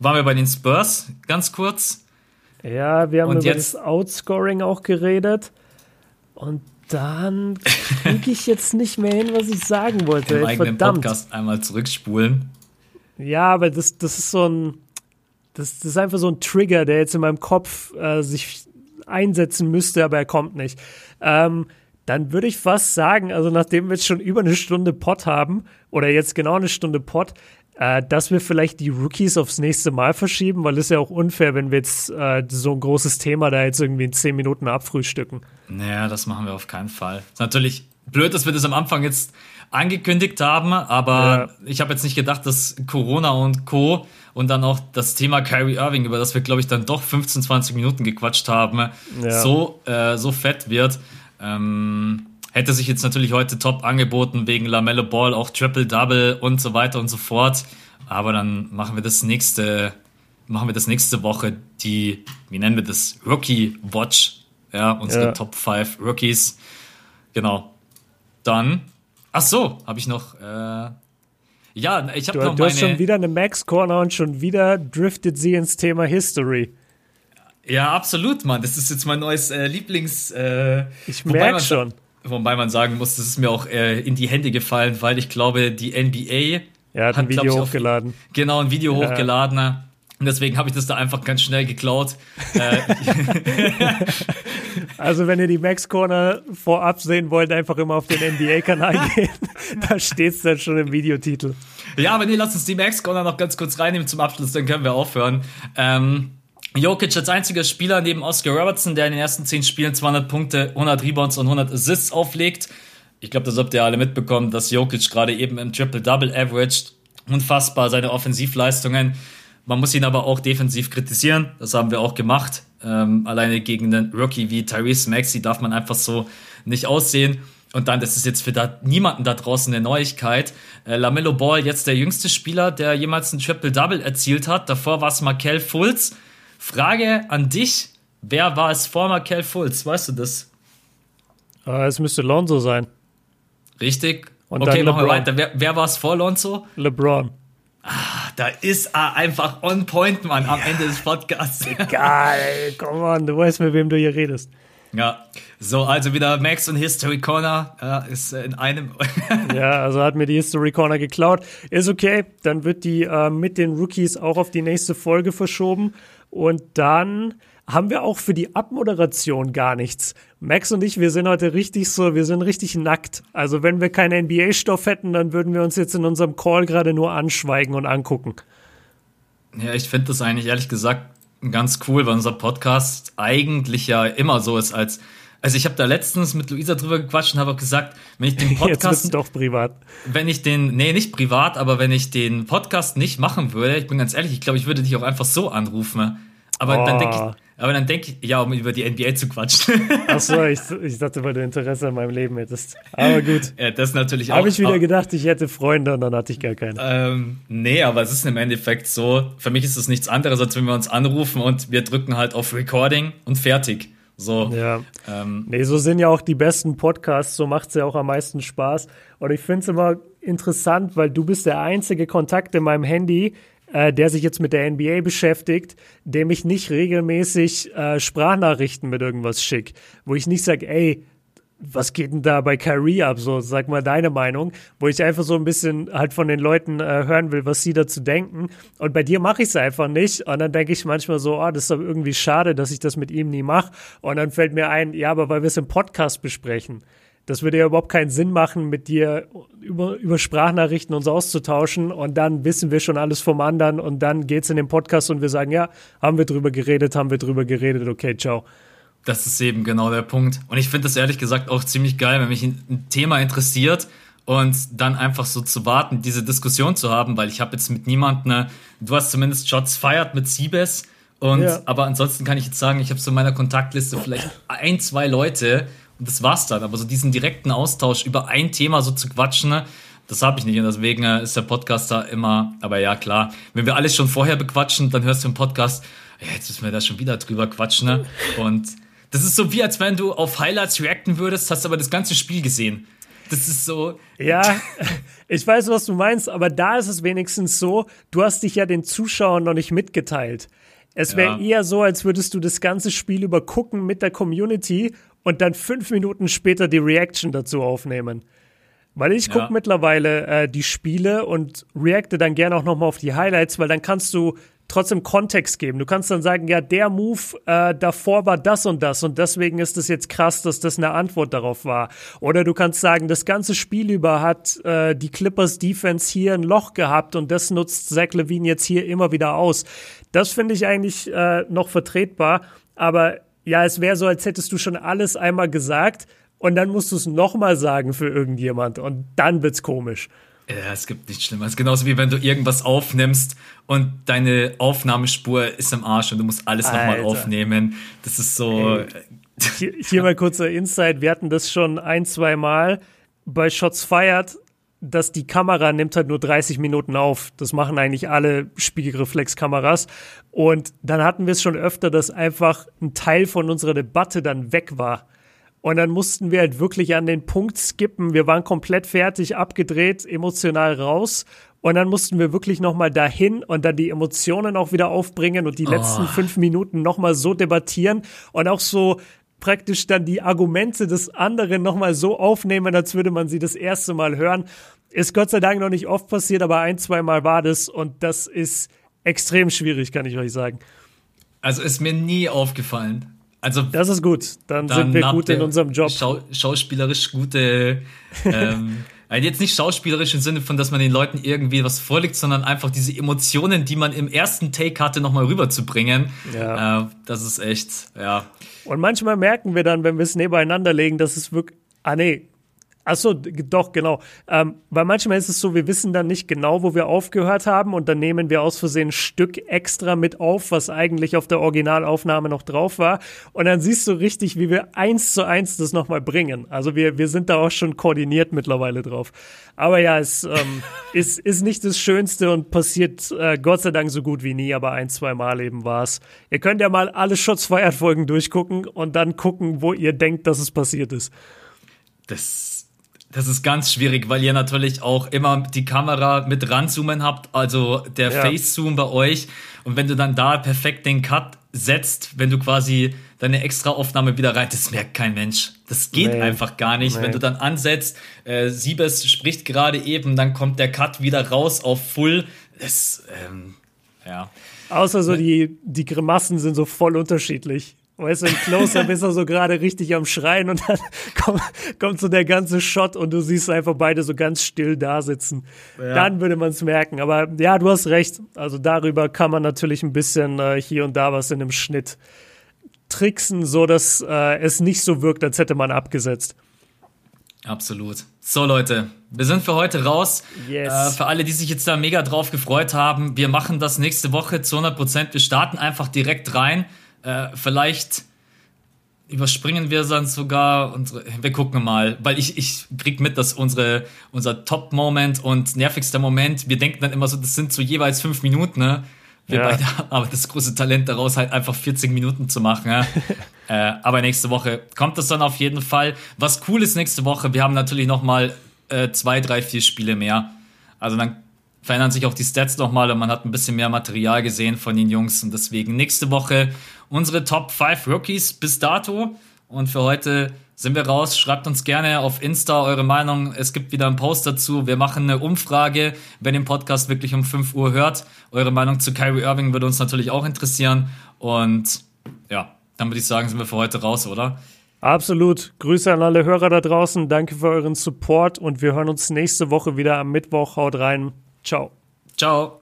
waren wir bei den Spurs ganz kurz. Ja, wir haben und über jetzt, das Outscoring auch geredet. Und dann kriege ich jetzt nicht mehr hin, was ich sagen wollte. Im eigenen Verdammt. Podcast einmal zurückspulen. Ja, aber das, das ist so ein, das, das ist einfach so ein Trigger, der jetzt in meinem Kopf äh, sich einsetzen müsste, aber er kommt nicht. Ähm, dann würde ich fast sagen, also nachdem wir jetzt schon über eine Stunde Pot haben, oder jetzt genau eine Stunde Pot, äh, dass wir vielleicht die Rookies aufs nächste Mal verschieben, weil es ja auch unfair, wenn wir jetzt äh, so ein großes Thema da jetzt irgendwie in zehn Minuten abfrühstücken. Naja, das machen wir auf keinen Fall. Ist natürlich blöd, dass wir das am Anfang jetzt angekündigt haben, aber ja. ich habe jetzt nicht gedacht, dass Corona und Co. und dann auch das Thema Kyrie Irving, über das wir, glaube ich, dann doch 15, 20 Minuten gequatscht haben, ja. so, äh, so fett wird. Ähm, hätte sich jetzt natürlich heute top angeboten wegen Lamello Ball, auch Triple-Double und so weiter und so fort. Aber dann machen wir das nächste, machen wir das nächste Woche die, wie nennen wir das, Rookie Watch. Ja, unsere ja. Top 5 Rookies. Genau. Dann, ach so, habe ich noch, äh, ja, ich habe noch Du hast schon wieder eine Max Corner und schon wieder driftet sie ins Thema History. Ja, absolut, Mann. Das ist jetzt mein neues äh, Lieblings. Äh, ich merke schon. Wobei man sagen muss, das ist mir auch äh, in die Hände gefallen, weil ich glaube, die NBA er hat, hat ein Video ich, hochgeladen. Auf, genau, ein Video ja. hochgeladen. Und deswegen habe ich das da einfach ganz schnell geklaut. Äh, also wenn ihr die Max Corner vorab sehen wollt, einfach immer auf den NBA-Kanal gehen. da steht es dann schon im Videotitel. Ja, aber nee, lass uns die Max Corner noch ganz kurz reinnehmen zum Abschluss, dann können wir aufhören. Ähm, Jokic als einziger Spieler neben Oscar Robertson, der in den ersten 10 Spielen 200 Punkte, 100 Rebounds und 100 Assists auflegt. Ich glaube, das habt ihr alle mitbekommen, dass Jokic gerade eben im Triple-Double averaged. Unfassbar seine Offensivleistungen. Man muss ihn aber auch defensiv kritisieren. Das haben wir auch gemacht. Ähm, alleine gegen einen Rookie wie Tyrese Maxey darf man einfach so nicht aussehen. Und dann, das ist jetzt für da, niemanden da draußen eine Neuigkeit. Äh, Lamello Ball, jetzt der jüngste Spieler, der jemals ein Triple-Double erzielt hat. Davor war es Markel Fultz. Frage an dich: Wer war es vor Markel Fultz? Weißt du das? Uh, es müsste Lonzo sein. Richtig. Und okay, machen wir weiter. Wer, wer war es vor Lonzo? LeBron. Ah, da ist er einfach on point, Mann, am Ende des Podcasts. Egal, komm on, du weißt, mit wem du hier redest. Ja, so, also wieder Max und History Corner ja, ist in einem. ja, also hat mir die History Corner geklaut. Ist okay, dann wird die äh, mit den Rookies auch auf die nächste Folge verschoben. Und dann haben wir auch für die Abmoderation gar nichts. Max und ich, wir sind heute richtig so, wir sind richtig nackt. Also wenn wir keinen NBA-Stoff hätten, dann würden wir uns jetzt in unserem Call gerade nur anschweigen und angucken. Ja, ich finde das eigentlich ehrlich gesagt ganz cool, weil unser Podcast eigentlich ja immer so ist, als also ich habe da letztens mit Luisa drüber gequatscht und habe auch gesagt, wenn ich den Podcast Jetzt doch privat. Wenn ich den nee, nicht privat, aber wenn ich den Podcast nicht machen würde, ich bin ganz ehrlich, ich glaube, ich würde dich auch einfach so anrufen. Aber oh. dann denke ich aber dann denke ich, ja, um über die NBA zu quatschen. Ach so, ich, ich dachte, weil du Interesse an meinem Leben hättest. Aber gut. Ja, das natürlich auch. Habe ich wieder gedacht, ich hätte Freunde und dann hatte ich gar keine. Ähm, nee, aber es ist im Endeffekt so, für mich ist es nichts anderes, als wenn wir uns anrufen und wir drücken halt auf Recording und fertig. So. Ja. Ähm, nee, so sind ja auch die besten Podcasts, so macht es ja auch am meisten Spaß. Und ich finde es immer interessant, weil du bist der einzige Kontakt in meinem Handy, äh, der sich jetzt mit der NBA beschäftigt, dem ich nicht regelmäßig äh, Sprachnachrichten mit irgendwas schick, wo ich nicht sage, ey, was geht denn da bei Kyrie ab? So, sag mal deine Meinung, wo ich einfach so ein bisschen halt von den Leuten äh, hören will, was sie dazu denken. Und bei dir mache ich es einfach nicht. Und dann denke ich manchmal so, oh, das ist doch irgendwie schade, dass ich das mit ihm nie mache. Und dann fällt mir ein, ja, aber weil wir es im Podcast besprechen. Das würde ja überhaupt keinen Sinn machen, mit dir über, über Sprachnachrichten uns auszutauschen und dann wissen wir schon alles vom anderen und dann geht's in den Podcast und wir sagen, ja, haben wir drüber geredet, haben wir drüber geredet, okay, ciao. Das ist eben genau der Punkt. Und ich finde das ehrlich gesagt auch ziemlich geil, wenn mich ein Thema interessiert und dann einfach so zu warten, diese Diskussion zu haben, weil ich habe jetzt mit niemandem, ne, du hast zumindest Shots feiert mit Siebes und ja. aber ansonsten kann ich jetzt sagen, ich habe so in meiner Kontaktliste vielleicht ein, zwei Leute und das war's dann. Aber so diesen direkten Austausch über ein Thema so zu quatschen, ne, das habe ich nicht. Und deswegen äh, ist der Podcast da immer, aber ja, klar. Wenn wir alles schon vorher bequatschen, dann hörst du im Podcast, jetzt müssen wir da schon wieder drüber quatschen. Ne? Und das ist so wie, als wenn du auf Highlights reacten würdest, hast aber das ganze Spiel gesehen. Das ist so. Ja, ich weiß, was du meinst, aber da ist es wenigstens so, du hast dich ja den Zuschauern noch nicht mitgeteilt. Es wäre ja. eher so, als würdest du das ganze Spiel über gucken mit der Community und dann fünf Minuten später die Reaction dazu aufnehmen. Weil ich gucke ja. mittlerweile äh, die Spiele und reacte dann gerne auch nochmal auf die Highlights, weil dann kannst du trotzdem Kontext geben. Du kannst dann sagen, ja, der Move äh, davor war das und das und deswegen ist es jetzt krass, dass das eine Antwort darauf war. Oder du kannst sagen, das ganze Spiel über hat äh, die Clippers Defense hier ein Loch gehabt und das nutzt Zach Levine jetzt hier immer wieder aus. Das finde ich eigentlich äh, noch vertretbar, aber ja, es wäre so, als hättest du schon alles einmal gesagt und dann musst du es nochmal sagen für irgendjemand und dann wird's komisch. Ja, es gibt nichts Schlimmeres. Genauso wie wenn du irgendwas aufnimmst und deine Aufnahmespur ist im Arsch und du musst alles nochmal aufnehmen. Das ist so. Hier, hier mal kurzer Insight. Wir hatten das schon ein, zwei Mal bei Shots Fired dass die Kamera nimmt halt nur 30 Minuten auf. Das machen eigentlich alle Spiegelreflexkameras. Und dann hatten wir es schon öfter, dass einfach ein Teil von unserer Debatte dann weg war. Und dann mussten wir halt wirklich an den Punkt skippen. Wir waren komplett fertig, abgedreht, emotional raus. Und dann mussten wir wirklich nochmal dahin und dann die Emotionen auch wieder aufbringen und die oh. letzten fünf Minuten nochmal so debattieren und auch so praktisch dann die Argumente des anderen nochmal so aufnehmen, als würde man sie das erste Mal hören. Ist Gott sei Dank noch nicht oft passiert, aber ein, zwei Mal war das und das ist extrem schwierig, kann ich euch sagen. Also ist mir nie aufgefallen. Also das ist gut. Dann, dann sind wir gut in unserem Job. Schau schauspielerisch gute ähm, Also jetzt nicht schauspielerisch im Sinne von, dass man den Leuten irgendwie was vorlegt, sondern einfach diese Emotionen, die man im ersten Take hatte, nochmal rüberzubringen. Ja. Äh, das ist echt, ja. Und manchmal merken wir dann, wenn wir es nebeneinander legen, dass es wirklich, ah nee, Ach so, doch, genau. Ähm, weil manchmal ist es so, wir wissen dann nicht genau, wo wir aufgehört haben und dann nehmen wir aus Versehen ein Stück extra mit auf, was eigentlich auf der Originalaufnahme noch drauf war. Und dann siehst du richtig, wie wir eins zu eins das nochmal bringen. Also wir, wir sind da auch schon koordiniert mittlerweile drauf. Aber ja, es ähm, ist, ist nicht das Schönste und passiert äh, Gott sei Dank so gut wie nie, aber ein, zwei Mal eben war es. Ihr könnt ja mal alle Shots-Feiert-Folgen durchgucken und dann gucken, wo ihr denkt, dass es passiert ist. Das Das ist ganz schwierig, weil ihr natürlich auch immer die Kamera mit ranzoomen habt, also der ja. Face-Zoom bei euch. Und wenn du dann da perfekt den Cut setzt, wenn du quasi deine extra Aufnahme wieder rein, das merkt kein Mensch. Das geht nee. einfach gar nicht. Nee. Wenn du dann ansetzt, äh, Siebes spricht gerade eben, dann kommt der Cut wieder raus auf Full. Das, ähm, ja. Außer so die, die Grimassen sind so voll unterschiedlich. Weißt du, im Close-Up ist er so gerade richtig am Schreien und dann kommt, kommt so der ganze Shot und du siehst einfach beide so ganz still da sitzen. Ja. Dann würde man es merken. Aber ja, du hast recht. Also darüber kann man natürlich ein bisschen äh, hier und da was in dem Schnitt tricksen, so dass äh, es nicht so wirkt, als hätte man abgesetzt. Absolut. So Leute, wir sind für heute raus. Yes. Äh, für alle, die sich jetzt da mega drauf gefreut haben, wir machen das nächste Woche zu 100 Prozent. Wir starten einfach direkt rein. Äh, vielleicht überspringen wir dann sogar unsere. Wir gucken mal, weil ich, ich krieg mit, dass unsere, unser Top-Moment und nervigster Moment, wir denken dann immer so, das sind so jeweils fünf Minuten, ne? Wir ja. beide haben aber das große Talent daraus, halt einfach 40 Minuten zu machen. Ja? äh, aber nächste Woche kommt das dann auf jeden Fall. Was cool ist nächste Woche, wir haben natürlich noch mal äh, zwei, drei, vier Spiele mehr. Also dann verändern sich auch die Stats noch mal und man hat ein bisschen mehr Material gesehen von den Jungs. Und deswegen nächste Woche unsere Top 5 Rookies bis dato. Und für heute sind wir raus. Schreibt uns gerne auf Insta eure Meinung. Es gibt wieder einen Post dazu. Wir machen eine Umfrage, wenn ihr den Podcast wirklich um 5 Uhr hört. Eure Meinung zu Kyrie Irving würde uns natürlich auch interessieren. Und ja, dann würde ich sagen, sind wir für heute raus, oder? Absolut. Grüße an alle Hörer da draußen. Danke für euren Support und wir hören uns nächste Woche wieder am Mittwoch. Haut rein. Ciao. Ciao.